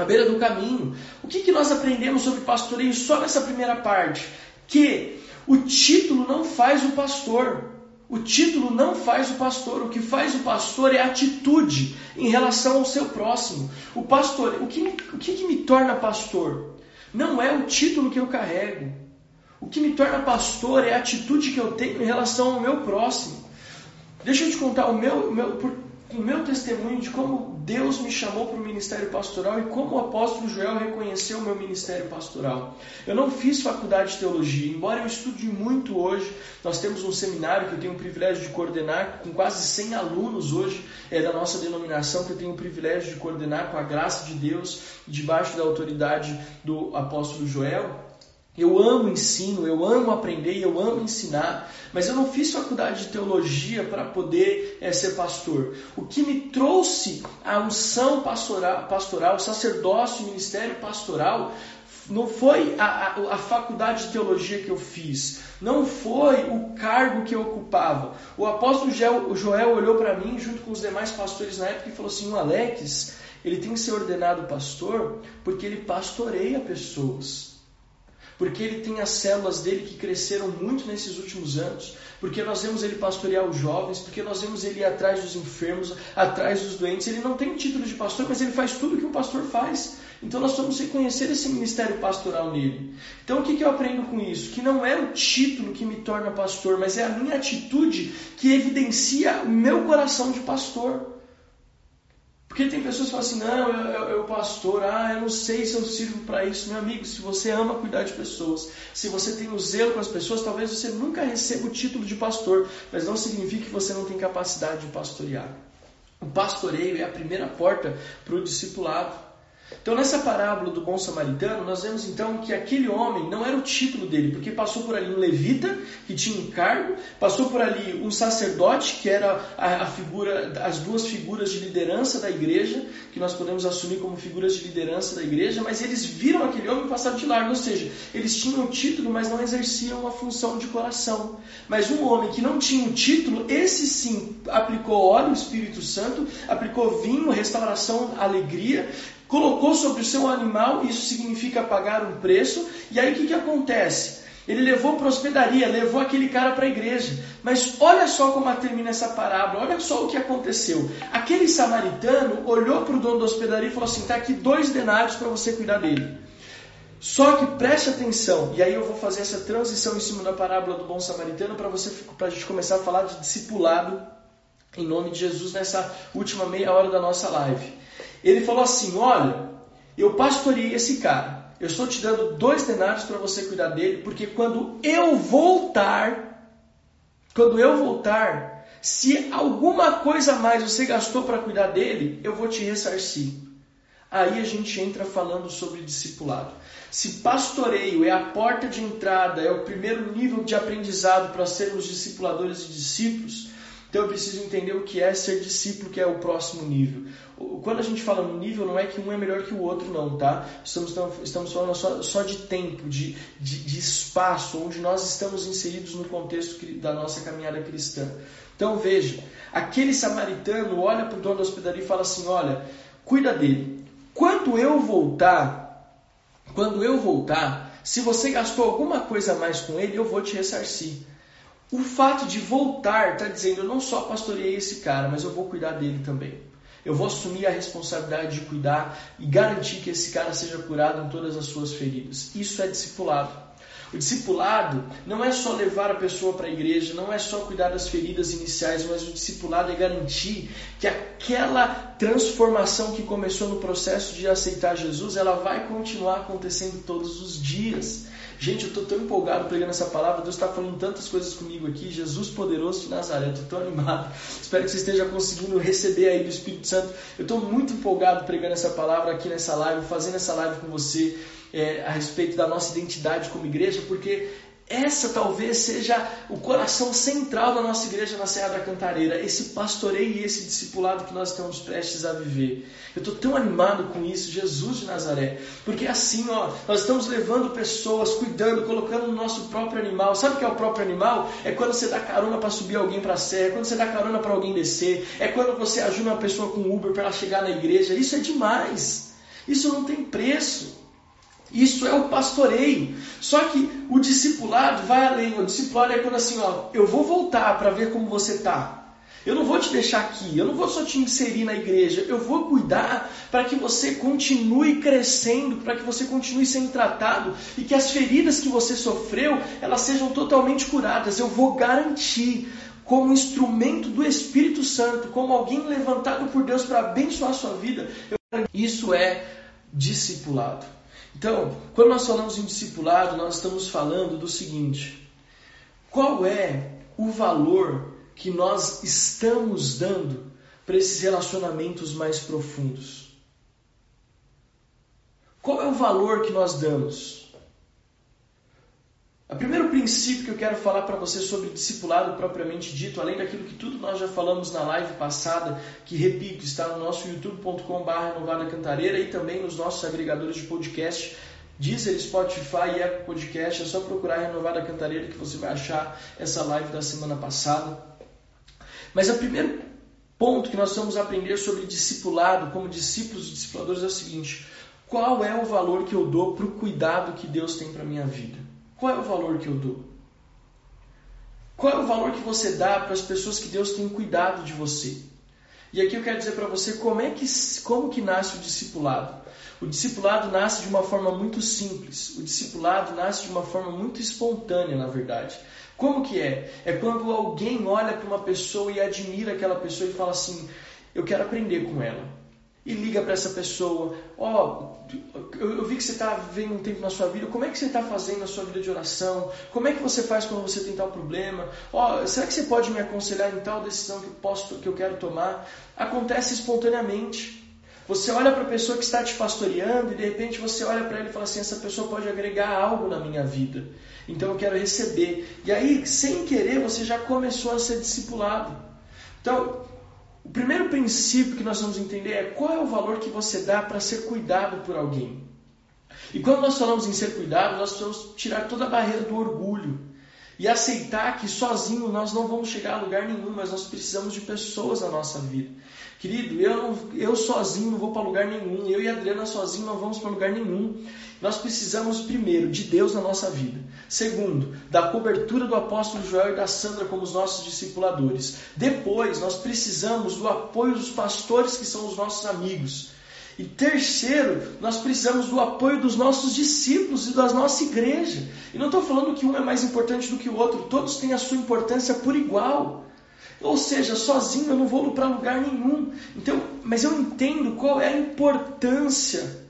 à beira do caminho. O que, que nós aprendemos sobre pastoreio só nessa primeira parte? Que o título não faz o pastor. O título não faz o pastor. O que faz o pastor é atitude em relação ao seu próximo. O pastor, o que, o que, que me torna pastor? Não é o título que eu carrego. O que me torna pastor é a atitude que eu tenho em relação ao meu próximo. Deixa eu te contar o meu, o meu, o meu testemunho de como Deus me chamou para o ministério pastoral e como o apóstolo Joel reconheceu o meu ministério pastoral. Eu não fiz faculdade de teologia, embora eu estude muito hoje. Nós temos um seminário que eu tenho o privilégio de coordenar, com quase 100 alunos hoje, é da nossa denominação, que eu tenho o privilégio de coordenar com a graça de Deus, debaixo da autoridade do apóstolo Joel. Eu amo ensino, eu amo aprender, eu amo ensinar, mas eu não fiz faculdade de teologia para poder é, ser pastor. O que me trouxe a unção pastoral, pastoral o sacerdócio, o ministério pastoral, não foi a, a, a, faculdade de teologia que eu fiz, não foi o cargo que eu ocupava. O apóstolo Joel, Joel olhou para mim, junto com os demais pastores na época, e falou assim: o Alex, ele tem que ser ordenado pastor porque ele pastoreia pessoas porque ele tem as células dele que cresceram muito nesses últimos anos, porque nós vemos ele pastorear os jovens, porque nós vemos ele ir atrás dos enfermos, atrás dos doentes. Ele não tem título de pastor, mas ele faz tudo que um pastor faz. Então nós vamos reconhecer esse ministério pastoral nele. Então o que eu aprendo com isso? Que não é o título que me torna pastor, mas é a minha atitude que evidencia o meu coração de pastor. Porque tem pessoas que falam assim, não, eu, eu, pastor, ah, eu não sei se eu sirvo para isso. Meu amigo, se você ama cuidar de pessoas, se você tem o um zelo com as pessoas, talvez você nunca receba o título de pastor, mas não significa que você não tem capacidade de pastorear. O pastoreio é a primeira porta para o discipulado. Então, nessa parábola do bom samaritano, nós vemos então que aquele homem não era o título dele, porque passou por ali um levita, que tinha um cargo, passou por ali um sacerdote, que era a, a, figura, as duas figuras de liderança da igreja, que nós podemos assumir como figuras de liderança da igreja, mas eles viram aquele homem passar de largo, ou seja, eles tinham o título, mas não exerciam a função de coração. Mas um homem que não tinha o título, esse sim aplicou óleo, Espírito Santo, aplicou vinho, restauração, alegria, colocou sobre o seu animal, isso significa pagar um preço, e aí o que, que acontece? Ele levou para a hospedaria, levou aquele cara para a igreja. Mas olha só como termina essa parábola, olha só o que aconteceu. Aquele samaritano olhou para o dono da hospedaria e falou assim: está aqui dois denários para você cuidar dele. Só que preste atenção, e aí eu vou fazer essa transição em cima da parábola do bom samaritano para você para a gente começar a falar de discipulado em nome de Jesus nessa última meia hora da nossa live. Ele falou assim: Olha, eu pastorei esse cara. Eu estou te dando dois denários para você cuidar dele, porque quando eu voltar, quando eu voltar, se alguma coisa a mais você gastou para cuidar dele, eu vou te ressarcir. Aí a gente entra falando sobre discipulado. Se pastoreio é a porta de entrada, é o primeiro nível de aprendizado para sermos discipuladores e discípulos, então eu preciso entender o que é ser discípulo, que é o próximo nível. Quando a gente fala no nível, não é que um é melhor que o outro, não, tá? Estamos, estamos falando só, só de tempo, de, de, de espaço, onde nós estamos inseridos no contexto da nossa caminhada cristã. Então veja, aquele samaritano olha para o dono da hospedaria e fala assim: olha, cuida dele. Quando eu voltar, quando eu voltar, se você gastou alguma coisa a mais com ele, eu vou te ressarcir. O fato de voltar está dizendo: eu não só pastoreei esse cara, mas eu vou cuidar dele também. Eu vou assumir a responsabilidade de cuidar e garantir que esse cara seja curado em todas as suas feridas. Isso é discipulado. O discipulado não é só levar a pessoa para a igreja, não é só cuidar das feridas iniciais, mas o discipulado é garantir que aquela transformação que começou no processo de aceitar Jesus, ela vai continuar acontecendo todos os dias. Gente, eu estou tão empolgado pregando essa palavra. Deus está falando tantas coisas comigo aqui. Jesus poderoso de Nazaré. Estou tão animado. Espero que você esteja conseguindo receber aí do Espírito Santo. Eu estou muito empolgado pregando essa palavra aqui nessa live, fazendo essa live com você é, a respeito da nossa identidade como igreja, porque essa talvez seja o coração central da nossa igreja na Serra da Cantareira, esse pastoreio e esse discipulado que nós estamos prestes a viver. Eu estou tão animado com isso, Jesus de Nazaré, porque é assim, ó, nós estamos levando pessoas, cuidando, colocando no nosso próprio animal. Sabe o que é o próprio animal? É quando você dá carona para subir alguém para a serra, é quando você dá carona para alguém descer, é quando você ajuda uma pessoa com Uber para ela chegar na igreja. Isso é demais. Isso não tem preço. Isso é o pastoreio. Só que o discipulado vai além. O discipulado é quando assim, ó, eu vou voltar para ver como você está. Eu não vou te deixar aqui, eu não vou só te inserir na igreja, eu vou cuidar para que você continue crescendo, para que você continue sendo tratado e que as feridas que você sofreu, elas sejam totalmente curadas. Eu vou garantir como instrumento do Espírito Santo, como alguém levantado por Deus para abençoar a sua vida. Isso é discipulado. Então, quando nós falamos em discipulado, nós estamos falando do seguinte: qual é o valor que nós estamos dando para esses relacionamentos mais profundos? Qual é o valor que nós damos? O primeiro princípio que eu quero falar para você sobre discipulado propriamente dito, além daquilo que tudo nós já falamos na live passada, que repito, está no nosso youtube.com.br Novada Cantareira e também nos nossos agregadores de podcast, Deezer, Spotify e Apple Podcast, é só procurar Renovada Cantareira que você vai achar essa live da semana passada. Mas o primeiro ponto que nós vamos aprender sobre discipulado, como discípulos e discipuladores, é o seguinte: qual é o valor que eu dou para o cuidado que Deus tem para minha vida? Qual é o valor que eu dou? Qual é o valor que você dá para as pessoas que Deus tem cuidado de você? E aqui eu quero dizer para você como é que como que nasce o discipulado. O discipulado nasce de uma forma muito simples. O discipulado nasce de uma forma muito espontânea, na verdade. Como que é? É quando alguém olha para uma pessoa e admira aquela pessoa e fala assim: "Eu quero aprender com ela" e liga para essa pessoa: Ó, oh, eu, eu, vi que você está vivendo um tempo na sua vida, como é que você está fazendo na sua vida de oração? Como é que você faz quando você tem tal problema? Ó, oh, será que você pode me aconselhar em tal decisão que eu, posso, que eu quero tomar? Acontece espontaneamente. Você olha para a pessoa que está te pastoreando e de repente você olha para ele e fala assim: essa pessoa pode agregar algo na minha vida, então eu quero receber. E aí, sem querer, você já começou a ser discipulado. Então, o primeiro princípio que nós vamos entender é qual é o valor que você dá para ser cuidado por alguém. E quando nós falamos em ser cuidado, nós precisamos tirar toda a barreira do orgulho e aceitar que sozinho nós não vamos chegar a lugar nenhum, mas nós precisamos de pessoas na nossa vida. Querido, eu, eu sozinho não vou para lugar nenhum, eu e a Adriana sozinho não vamos para lugar nenhum. Nós precisamos, primeiro, de Deus na nossa vida. Segundo, da cobertura do apóstolo Joel e da Sandra como os nossos discipuladores. Depois, nós precisamos do apoio dos pastores que são os nossos amigos. E terceiro, nós precisamos do apoio dos nossos discípulos e da nossa igreja. E não estou falando que um é mais importante do que o outro, todos têm a sua importância por igual. Ou seja, sozinho eu não vou para lugar nenhum. Então, mas eu entendo qual é a importância.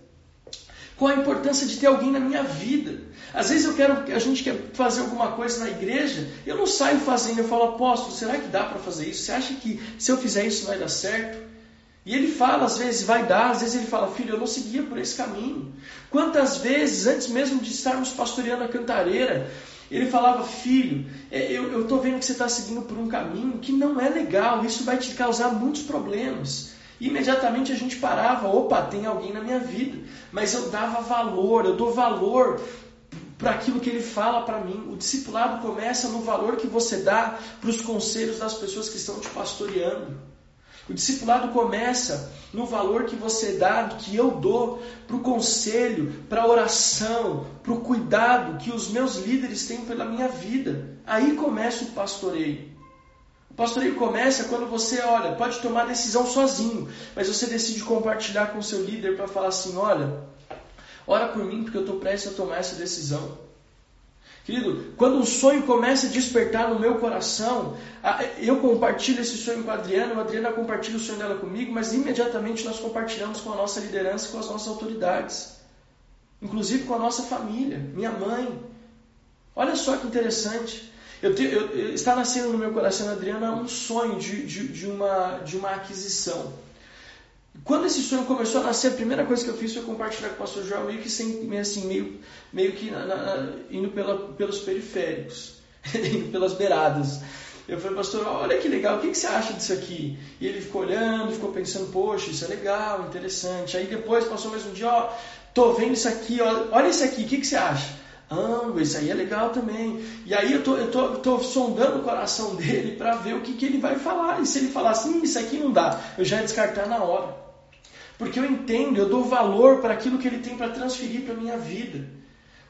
Qual a importância de ter alguém na minha vida? Às vezes eu quero, a gente quer fazer alguma coisa na igreja, eu não saio fazendo, eu falo, apóstolo, será que dá para fazer isso? Você acha que se eu fizer isso vai dar certo? E ele fala, às vezes vai dar, às vezes ele fala, filho, eu não seguia por esse caminho. Quantas vezes, antes mesmo de estarmos pastoreando a cantareira, ele falava, filho, é, eu estou vendo que você está seguindo por um caminho que não é legal, isso vai te causar muitos problemas. E imediatamente a gente parava, opa, tem alguém na minha vida. Mas eu dava valor, eu dou valor para aquilo que ele fala para mim. O discipulado começa no valor que você dá para os conselhos das pessoas que estão te pastoreando. O discipulado começa no valor que você dá, que eu dou para o conselho, para a oração, para o cuidado que os meus líderes têm pela minha vida. Aí começa o pastoreio. O pastoreio começa quando você, olha, pode tomar decisão sozinho, mas você decide compartilhar com o seu líder para falar assim: olha, ora por mim porque eu estou prestes a tomar essa decisão. Querido, quando um sonho começa a despertar no meu coração, eu compartilho esse sonho com a Adriana, a Adriana compartilha o sonho dela comigo, mas imediatamente nós compartilhamos com a nossa liderança com as nossas autoridades, inclusive com a nossa família, minha mãe, Olha só que interessante. Eu tenho, eu, está nascendo no meu coração, Adriana, um sonho de, de, de, uma, de uma aquisição. Quando esse sonho começou a nascer, a primeira coisa que eu fiz foi compartilhar com o pastor João, meio que sem, assim, meio, meio que na, na, indo pela, pelos periféricos, indo pelas beiradas. Eu falei, pastor, olha que legal, o que, que você acha disso aqui? E ele ficou olhando, ficou pensando, poxa, isso é legal, interessante. Aí depois passou mais um dia, ó, tô vendo isso aqui, ó, olha isso aqui, o que, que você acha? Ah, isso aí é legal também. E aí eu tô, eu tô, tô sondando o coração dele para ver o que, que ele vai falar. E se ele falar assim, isso aqui não dá, eu já ia descartar na hora. Porque eu entendo, eu dou valor para aquilo que ele tem para transferir para a minha vida.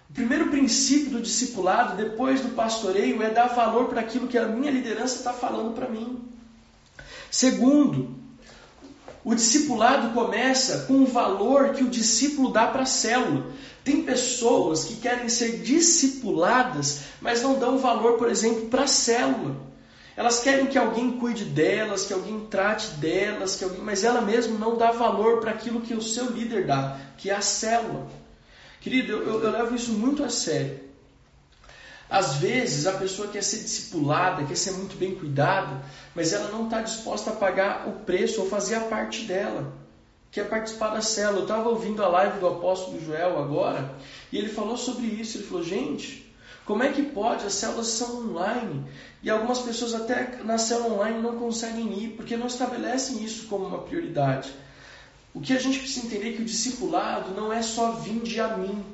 O primeiro princípio do discipulado, depois do pastoreio, é dar valor para aquilo que a minha liderança está falando para mim. Segundo, o discipulado começa com o valor que o discípulo dá para a célula. Tem pessoas que querem ser discipuladas, mas não dão valor, por exemplo, para a célula. Elas querem que alguém cuide delas, que alguém trate delas, que alguém, mas ela mesma não dá valor para aquilo que o seu líder dá, que é a célula. Querido, eu, eu, eu levo isso muito a sério. Às vezes a pessoa quer ser discipulada, quer ser muito bem cuidada, mas ela não está disposta a pagar o preço ou fazer a parte dela, que é participar da célula. Eu estava ouvindo a live do apóstolo Joel agora e ele falou sobre isso. Ele falou: gente, como é que pode? As células são online e algumas pessoas até na célula online não conseguem ir porque não estabelecem isso como uma prioridade. O que a gente precisa entender é que o discipulado não é só vinde a mim.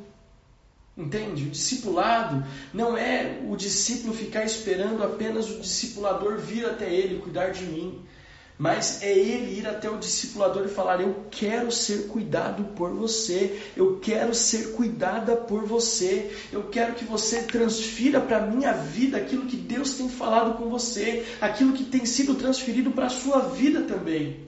Entende? O discipulado não é o discípulo ficar esperando apenas o discipulador vir até ele cuidar de mim, mas é ele ir até o discipulador e falar: Eu quero ser cuidado por você, eu quero ser cuidada por você, eu quero que você transfira para a minha vida aquilo que Deus tem falado com você, aquilo que tem sido transferido para a sua vida também.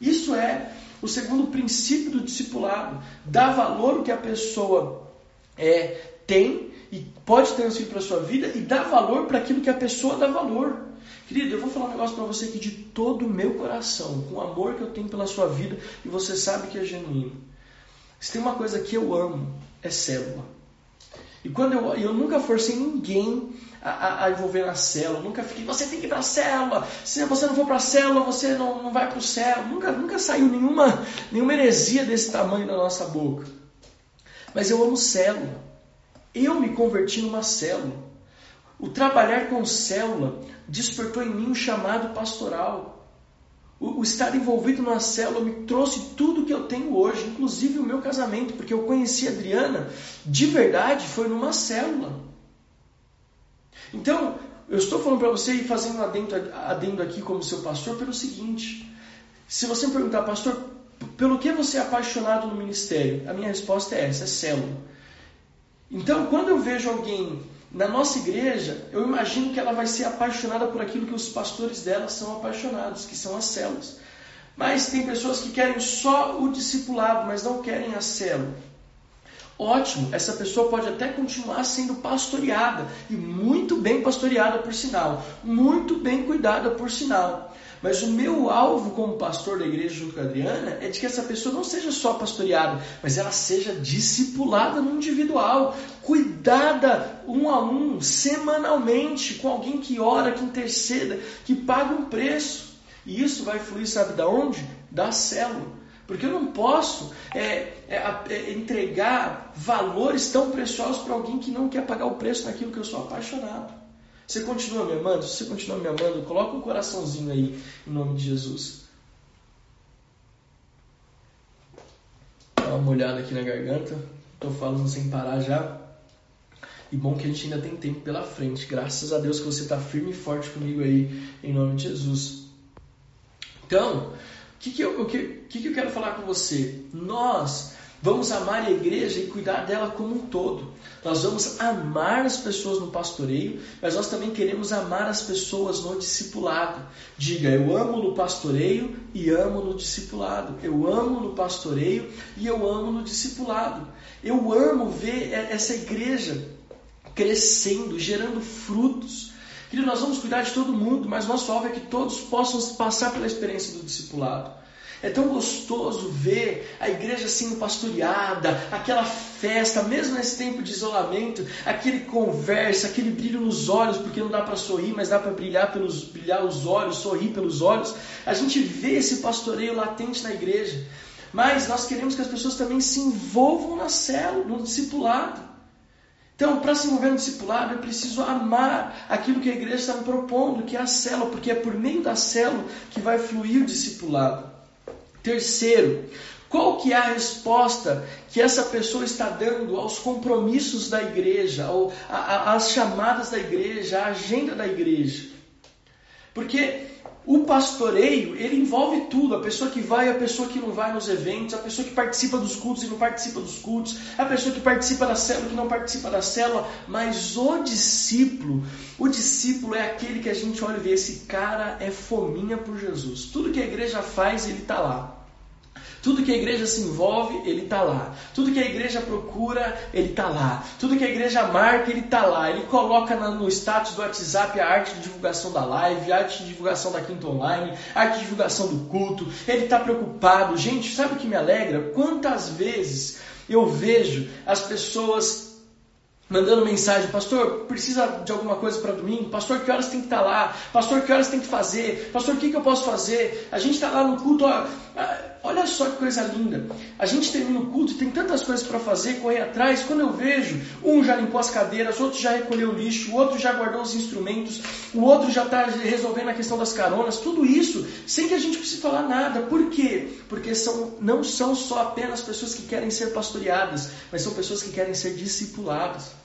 Isso é o segundo princípio do discipulado. Dá valor o que a pessoa é, tem e pode transferir para a sua vida e dá valor para aquilo que a pessoa dá valor. Querido, eu vou falar um negócio para você aqui de todo o meu coração, com o amor que eu tenho pela sua vida e você sabe que é genuíno. Se tem uma coisa que eu amo, é célula. E quando eu, eu nunca forcei ninguém a, a, envolver na célula, nunca fiquei, você tem que ir para a célula, se você não for para a célula, você não, não vai para o céu. Nunca, nunca saiu nenhuma, nenhuma heresia desse tamanho da nossa boca. Mas eu amo célula. Eu me converti numa célula. O trabalhar com célula despertou em mim um chamado pastoral. O, o estar envolvido numa célula me trouxe tudo que eu tenho hoje, inclusive o meu casamento, porque eu conheci a Adriana de verdade foi numa célula. Então, eu estou falando para você e fazendo um adendo, adendo aqui como seu pastor pelo seguinte: se você me perguntar, pastor, pelo que você é apaixonado no ministério? A minha resposta é essa: é célula. Então, quando eu vejo alguém na nossa igreja, eu imagino que ela vai ser apaixonada por aquilo que os pastores dela são apaixonados, que são as células. Mas tem pessoas que querem só o discipulado, mas não querem a célula. Ótimo, essa pessoa pode até continuar sendo pastoreada, e muito bem pastoreada por sinal, muito bem cuidada por sinal. Mas o meu alvo como pastor da igreja junto com a Adriana é de que essa pessoa não seja só pastoreada, mas ela seja discipulada no individual, cuidada um a um, semanalmente, com alguém que ora, que interceda, que paga um preço. E isso vai fluir, sabe da onde? Da célula. Porque eu não posso é, é, é, entregar valores tão preciosos para alguém que não quer pagar o preço naquilo que eu sou apaixonado. Você continua me amando? Se você continua me amando, coloca um coraçãozinho aí, em nome de Jesus. Dá uma olhada aqui na garganta. Estou falando sem parar já. E bom que a gente ainda tem tempo pela frente. Graças a Deus que você está firme e forte comigo aí, em nome de Jesus. Então, o que, que, eu, que, que eu quero falar com você? Nós Vamos amar a igreja e cuidar dela como um todo. Nós vamos amar as pessoas no pastoreio, mas nós também queremos amar as pessoas no discipulado. Diga, eu amo no pastoreio e amo no discipulado. Eu amo no pastoreio e eu amo no discipulado. Eu amo ver essa igreja crescendo, gerando frutos. Querido, nós vamos cuidar de todo mundo, mas nosso alvo é que todos possam passar pela experiência do discipulado. É tão gostoso ver a igreja sendo pastoreada, aquela festa, mesmo nesse tempo de isolamento, aquele conversa, aquele brilho nos olhos, porque não dá para sorrir, mas dá para brilhar pelos brilhar os olhos, sorrir pelos olhos. A gente vê esse pastoreio latente na igreja. Mas nós queremos que as pessoas também se envolvam na célula, no discipulado. Então, para se envolver no discipulado, é preciso amar aquilo que a igreja está propondo, que é a célula, porque é por meio da célula que vai fluir o discipulado. Terceiro, qual que é a resposta que essa pessoa está dando aos compromissos da igreja, às chamadas da igreja, à agenda da igreja? Porque o pastoreio, ele envolve tudo, a pessoa que vai, a pessoa que não vai nos eventos, a pessoa que participa dos cultos e não participa dos cultos, a pessoa que participa da célula e que não participa da célula, mas o discípulo, o discípulo é aquele que a gente olha e vê, esse cara é fominha por Jesus. Tudo que a igreja faz, ele está lá. Tudo que a igreja se envolve, ele está lá. Tudo que a igreja procura, ele está lá. Tudo que a igreja marca, ele está lá. Ele coloca no status do WhatsApp a arte de divulgação da live, a arte de divulgação da Quinta Online, a arte de divulgação do culto. Ele está preocupado. Gente, sabe o que me alegra? Quantas vezes eu vejo as pessoas mandando mensagem, pastor, precisa de alguma coisa para domingo? Pastor, que horas tem que estar tá lá? Pastor, que horas tem que fazer? Pastor, o que, que eu posso fazer? A gente está lá no culto, ó, olha só que coisa linda. A gente termina o culto, tem tantas coisas para fazer, correr atrás. Quando eu vejo, um já limpou as cadeiras, outro já recolheu o lixo, o outro já guardou os instrumentos, o outro já está resolvendo a questão das caronas. Tudo isso sem que a gente precise falar nada. Por quê? Porque são, não são só apenas pessoas que querem ser pastoreadas, mas são pessoas que querem ser discipuladas.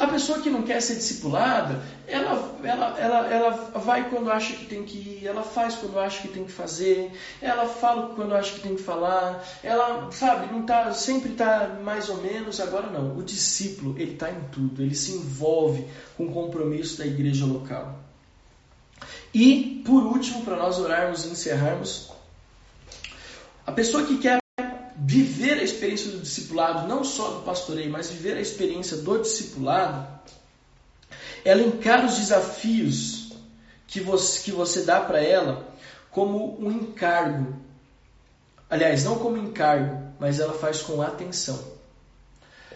A pessoa que não quer ser discipulada, ela, ela, ela, ela vai quando acha que tem que ir, ela faz quando acha que tem que fazer, ela fala quando acha que tem que falar, ela, sabe, não tá, sempre está mais ou menos, agora não. O discípulo, ele está em tudo, ele se envolve com o compromisso da igreja local. E, por último, para nós orarmos e encerrarmos, a pessoa que quer viver a experiência do discipulado, não só do pastoreio, mas viver a experiência do discipulado, ela encara os desafios que você, que você dá para ela como um encargo. Aliás, não como encargo, mas ela faz com atenção.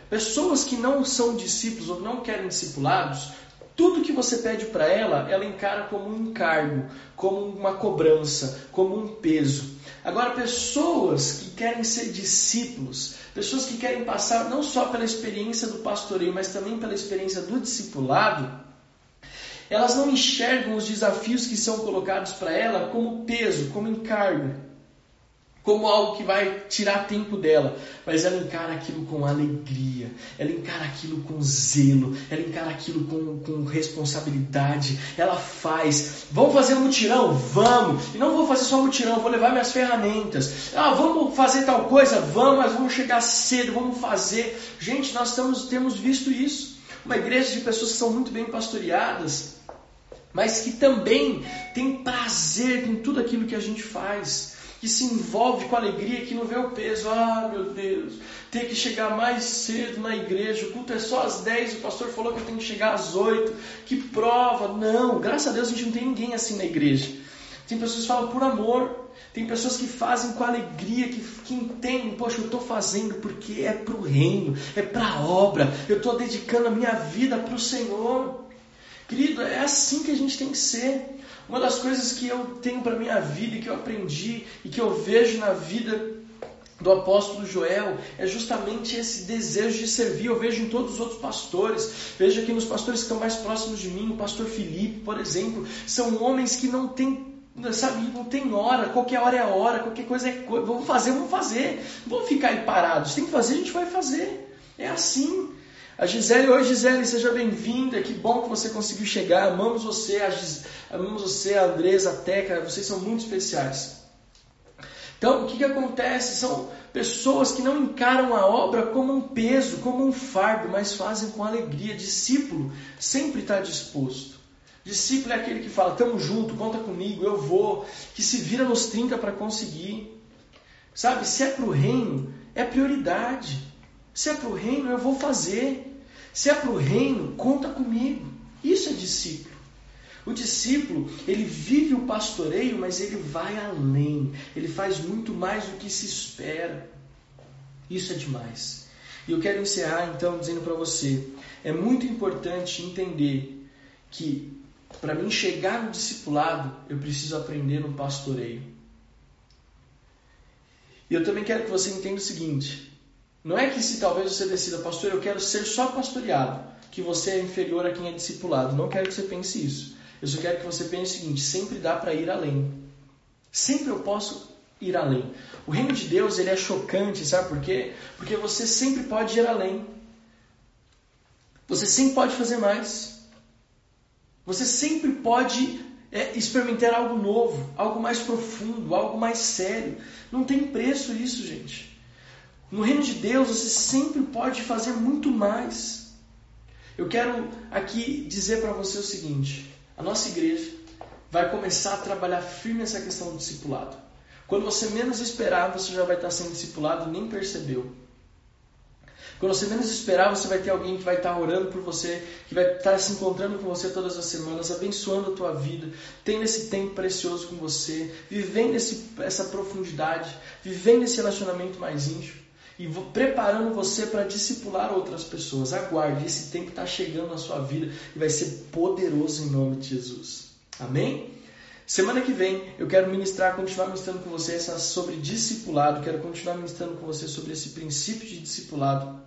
Pessoas que não são discípulos ou não querem discipulados tudo que você pede para ela, ela encara como um encargo, como uma cobrança, como um peso. Agora, pessoas que querem ser discípulos, pessoas que querem passar não só pela experiência do pastoreio, mas também pela experiência do discipulado, elas não enxergam os desafios que são colocados para ela como peso, como encargo como algo que vai tirar tempo dela, mas ela encara aquilo com alegria, ela encara aquilo com zelo, ela encara aquilo com, com responsabilidade, ela faz. Vamos fazer um mutirão? Vamos! E não vou fazer só um mutirão, vou levar minhas ferramentas. Ah, vamos fazer tal coisa? Vamos, mas vamos chegar cedo, vamos fazer. Gente, nós estamos, temos visto isso. Uma igreja de pessoas que são muito bem pastoreadas, mas que também tem prazer em tudo aquilo que a gente faz que se envolve com alegria, que não vê o peso. Ah, meu Deus, ter que chegar mais cedo na igreja, o culto é só às 10, o pastor falou que eu tenho que chegar às 8. Que prova! Não, graças a Deus a gente não tem ninguém assim na igreja. Tem pessoas que falam por amor, tem pessoas que fazem com alegria, que, que entendem, poxa, eu estou fazendo porque é para o reino, é para a obra, eu estou dedicando a minha vida para o Senhor. Querido, é assim que a gente tem que ser. Uma das coisas que eu tenho para minha vida e que eu aprendi e que eu vejo na vida do apóstolo Joel é justamente esse desejo de servir. Eu vejo em todos os outros pastores, vejo aqui nos pastores que estão mais próximos de mim, o pastor Felipe, por exemplo, são homens que não têm sabe, não tem hora, qualquer hora é hora, qualquer coisa é coisa. Vamos fazer, vamos fazer. Não vamos ficar aí parados. Tem que fazer, a gente vai fazer. É assim. A Gisele, oi Gisele, seja bem-vinda, que bom que você conseguiu chegar, amamos você, a Gis, amamos você, a Andresa, a Teca, vocês são muito especiais. Então, o que, que acontece? São pessoas que não encaram a obra como um peso, como um fardo, mas fazem com alegria. Discípulo sempre está disposto. Discípulo é aquele que fala, estamos junto, conta comigo, eu vou, que se vira nos 30 para conseguir. Sabe, se é para o reino, é prioridade. Se é para o reino, eu vou fazer. Se é para o reino, conta comigo. Isso é discípulo. O discípulo, ele vive o pastoreio, mas ele vai além. Ele faz muito mais do que se espera. Isso é demais. E eu quero encerrar então dizendo para você: é muito importante entender que para mim chegar no discipulado, eu preciso aprender no pastoreio. E eu também quero que você entenda o seguinte: não é que se talvez você decida, pastor, eu quero ser só pastoreado, que você é inferior a quem é discipulado. Não quero que você pense isso. Eu só quero que você pense o seguinte: sempre dá para ir além. Sempre eu posso ir além. O reino de Deus ele é chocante, sabe por quê? Porque você sempre pode ir além. Você sempre pode fazer mais. Você sempre pode é, experimentar algo novo, algo mais profundo, algo mais sério. Não tem preço isso, gente. No reino de Deus você sempre pode fazer muito mais. Eu quero aqui dizer para você o seguinte: a nossa igreja vai começar a trabalhar firme essa questão do discipulado. Quando você menos esperar, você já vai estar sendo discipulado e nem percebeu. Quando você menos esperar, você vai ter alguém que vai estar orando por você, que vai estar se encontrando com você todas as semanas, abençoando a tua vida, tendo esse tempo precioso com você, vivendo esse, essa profundidade, vivendo esse relacionamento mais íntimo e preparando você para discipular outras pessoas. Aguarde, esse tempo está chegando na sua vida e vai ser poderoso em nome de Jesus. Amém? Semana que vem eu quero ministrar, continuar ministrando com você sobre discipulado, quero continuar ministrando com você sobre esse princípio de discipulado.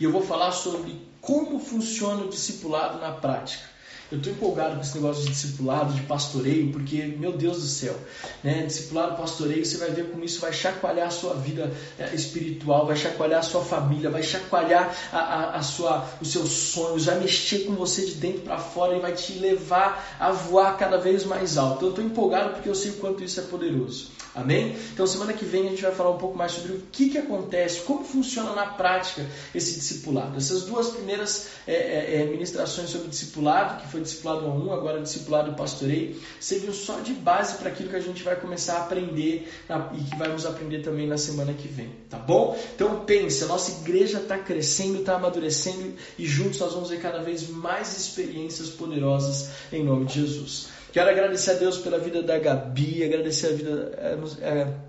E eu vou falar sobre como funciona o discipulado na prática. Eu estou empolgado com esse negócio de discipulado, de pastoreio, porque, meu Deus do céu, né? discipulado, pastoreio, você vai ver como isso vai chacoalhar a sua vida é, espiritual, vai chacoalhar a sua família, vai chacoalhar a, a, a sua, os seus sonhos, vai mexer com você de dentro para fora e vai te levar a voar cada vez mais alto. Eu estou empolgado porque eu sei o quanto isso é poderoso. Amém? Então, semana que vem a gente vai falar um pouco mais sobre o que, que acontece, como funciona na prática esse discipulado. Essas duas primeiras é, é, é ministrações sobre discipulado, que foi discipulado 1, agora discipulado pastoreio, serviu só de base para aquilo que a gente vai começar a aprender na, e que vamos aprender também na semana que vem, tá bom? Então, pense, a nossa igreja está crescendo, está amadurecendo e juntos nós vamos ver cada vez mais experiências poderosas em nome de Jesus. Quero agradecer a Deus pela vida da Gabi, agradecer a vida. É, é,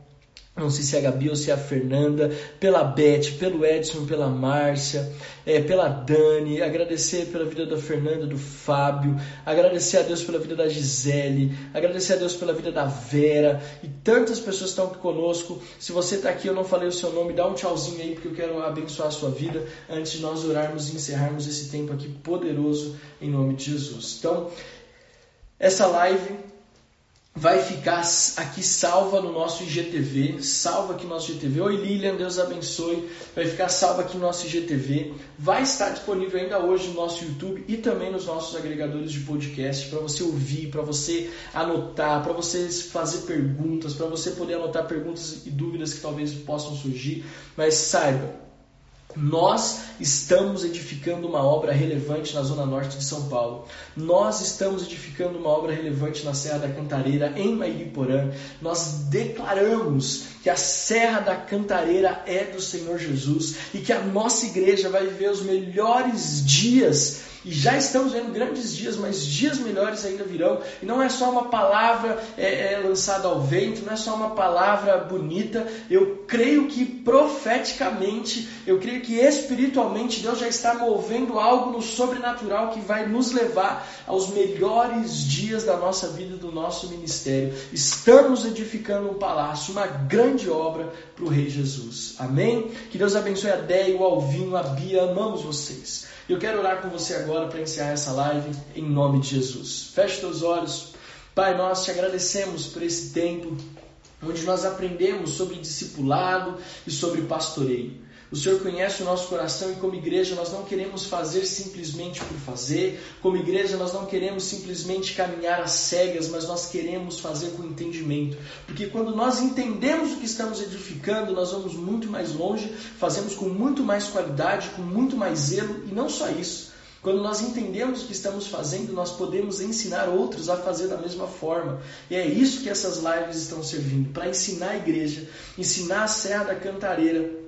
não sei se é a Gabi ou se é a Fernanda, pela Beth, pelo Edson, pela Márcia, é, pela Dani, agradecer pela vida da Fernanda, do Fábio, agradecer a Deus pela vida da Gisele, agradecer a Deus pela vida da Vera e tantas pessoas estão aqui conosco. Se você está aqui eu não falei o seu nome, dá um tchauzinho aí porque eu quero abençoar a sua vida antes de nós orarmos e encerrarmos esse tempo aqui poderoso em nome de Jesus. Então, essa live vai ficar aqui salva no nosso IGTV, salva aqui no nosso IGTV. Oi Lilian, Deus abençoe. Vai ficar salva aqui no nosso IGTV. Vai estar disponível ainda hoje no nosso YouTube e também nos nossos agregadores de podcast para você ouvir, para você anotar, para você fazer perguntas, para você poder anotar perguntas e dúvidas que talvez possam surgir. Mas saiba, nós estamos edificando uma obra relevante na zona norte de São Paulo. Nós estamos edificando uma obra relevante na Serra da Cantareira, em Mairiporã. Nós declaramos que a Serra da Cantareira é do Senhor Jesus e que a nossa igreja vai viver os melhores dias e já estamos vendo grandes dias, mas dias melhores ainda virão. E não é só uma palavra é, é, lançada ao vento, não é só uma palavra bonita. Eu creio que profeticamente, eu creio que espiritualmente, Deus já está movendo algo no sobrenatural que vai nos levar aos melhores dias da nossa vida, do nosso ministério. Estamos edificando um palácio, uma grande obra para o Rei Jesus. Amém? Que Deus abençoe a Déia, o Alvinho, a Bia. Amamos vocês. Eu quero orar com você agora para encerrar essa live em nome de Jesus. Feche seus olhos. Pai, nós te agradecemos por esse tempo onde nós aprendemos sobre discipulado e sobre pastoreio. O Senhor conhece o nosso coração e, como igreja, nós não queremos fazer simplesmente por fazer. Como igreja, nós não queremos simplesmente caminhar às cegas, mas nós queremos fazer com entendimento. Porque quando nós entendemos o que estamos edificando, nós vamos muito mais longe, fazemos com muito mais qualidade, com muito mais zelo e não só isso. Quando nós entendemos o que estamos fazendo, nós podemos ensinar outros a fazer da mesma forma. E é isso que essas lives estão servindo para ensinar a igreja, ensinar a Serra da Cantareira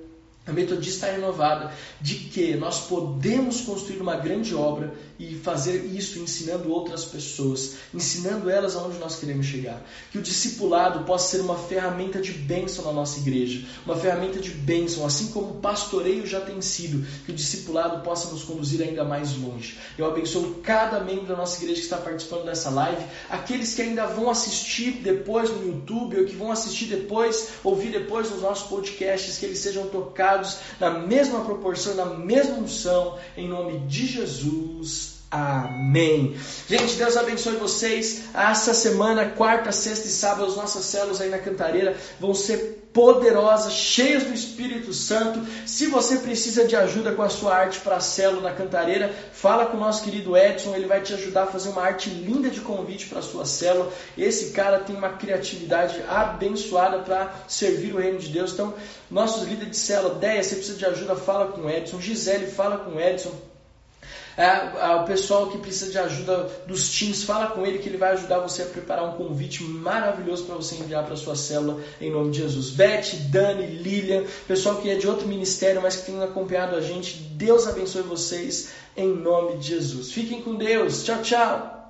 a Metodista é renovada de que nós podemos construir uma grande obra e fazer isso ensinando outras pessoas, ensinando elas aonde nós queremos chegar. Que o discipulado possa ser uma ferramenta de bênção na nossa igreja, uma ferramenta de bênção, assim como o pastoreio já tem sido, que o discipulado possa nos conduzir ainda mais longe. Eu abençoo cada membro da nossa igreja que está participando dessa live, aqueles que ainda vão assistir depois no YouTube ou que vão assistir depois, ouvir depois nos nossos podcasts, que eles sejam tocados na mesma proporção, na mesma unção, em nome de Jesus. Amém. Gente, Deus abençoe vocês. Essa semana, quarta, sexta e sábado, as nossas células aí na Cantareira vão ser poderosas, cheias do Espírito Santo. Se você precisa de ajuda com a sua arte para a célula na Cantareira, fala com o nosso querido Edson, ele vai te ajudar a fazer uma arte linda de convite para a sua célula. Esse cara tem uma criatividade abençoada para servir o reino de Deus. Então, nossos líderes de célula, Deia, você precisa de ajuda, fala com o Edson. Gisele, fala com o Edson. É, o pessoal que precisa de ajuda dos teams, fala com ele que ele vai ajudar você a preparar um convite maravilhoso para você enviar para sua célula em nome de Jesus. Beth, Dani, Lilian, pessoal que é de outro ministério, mas que tem acompanhado a gente, Deus abençoe vocês em nome de Jesus. Fiquem com Deus. Tchau, tchau.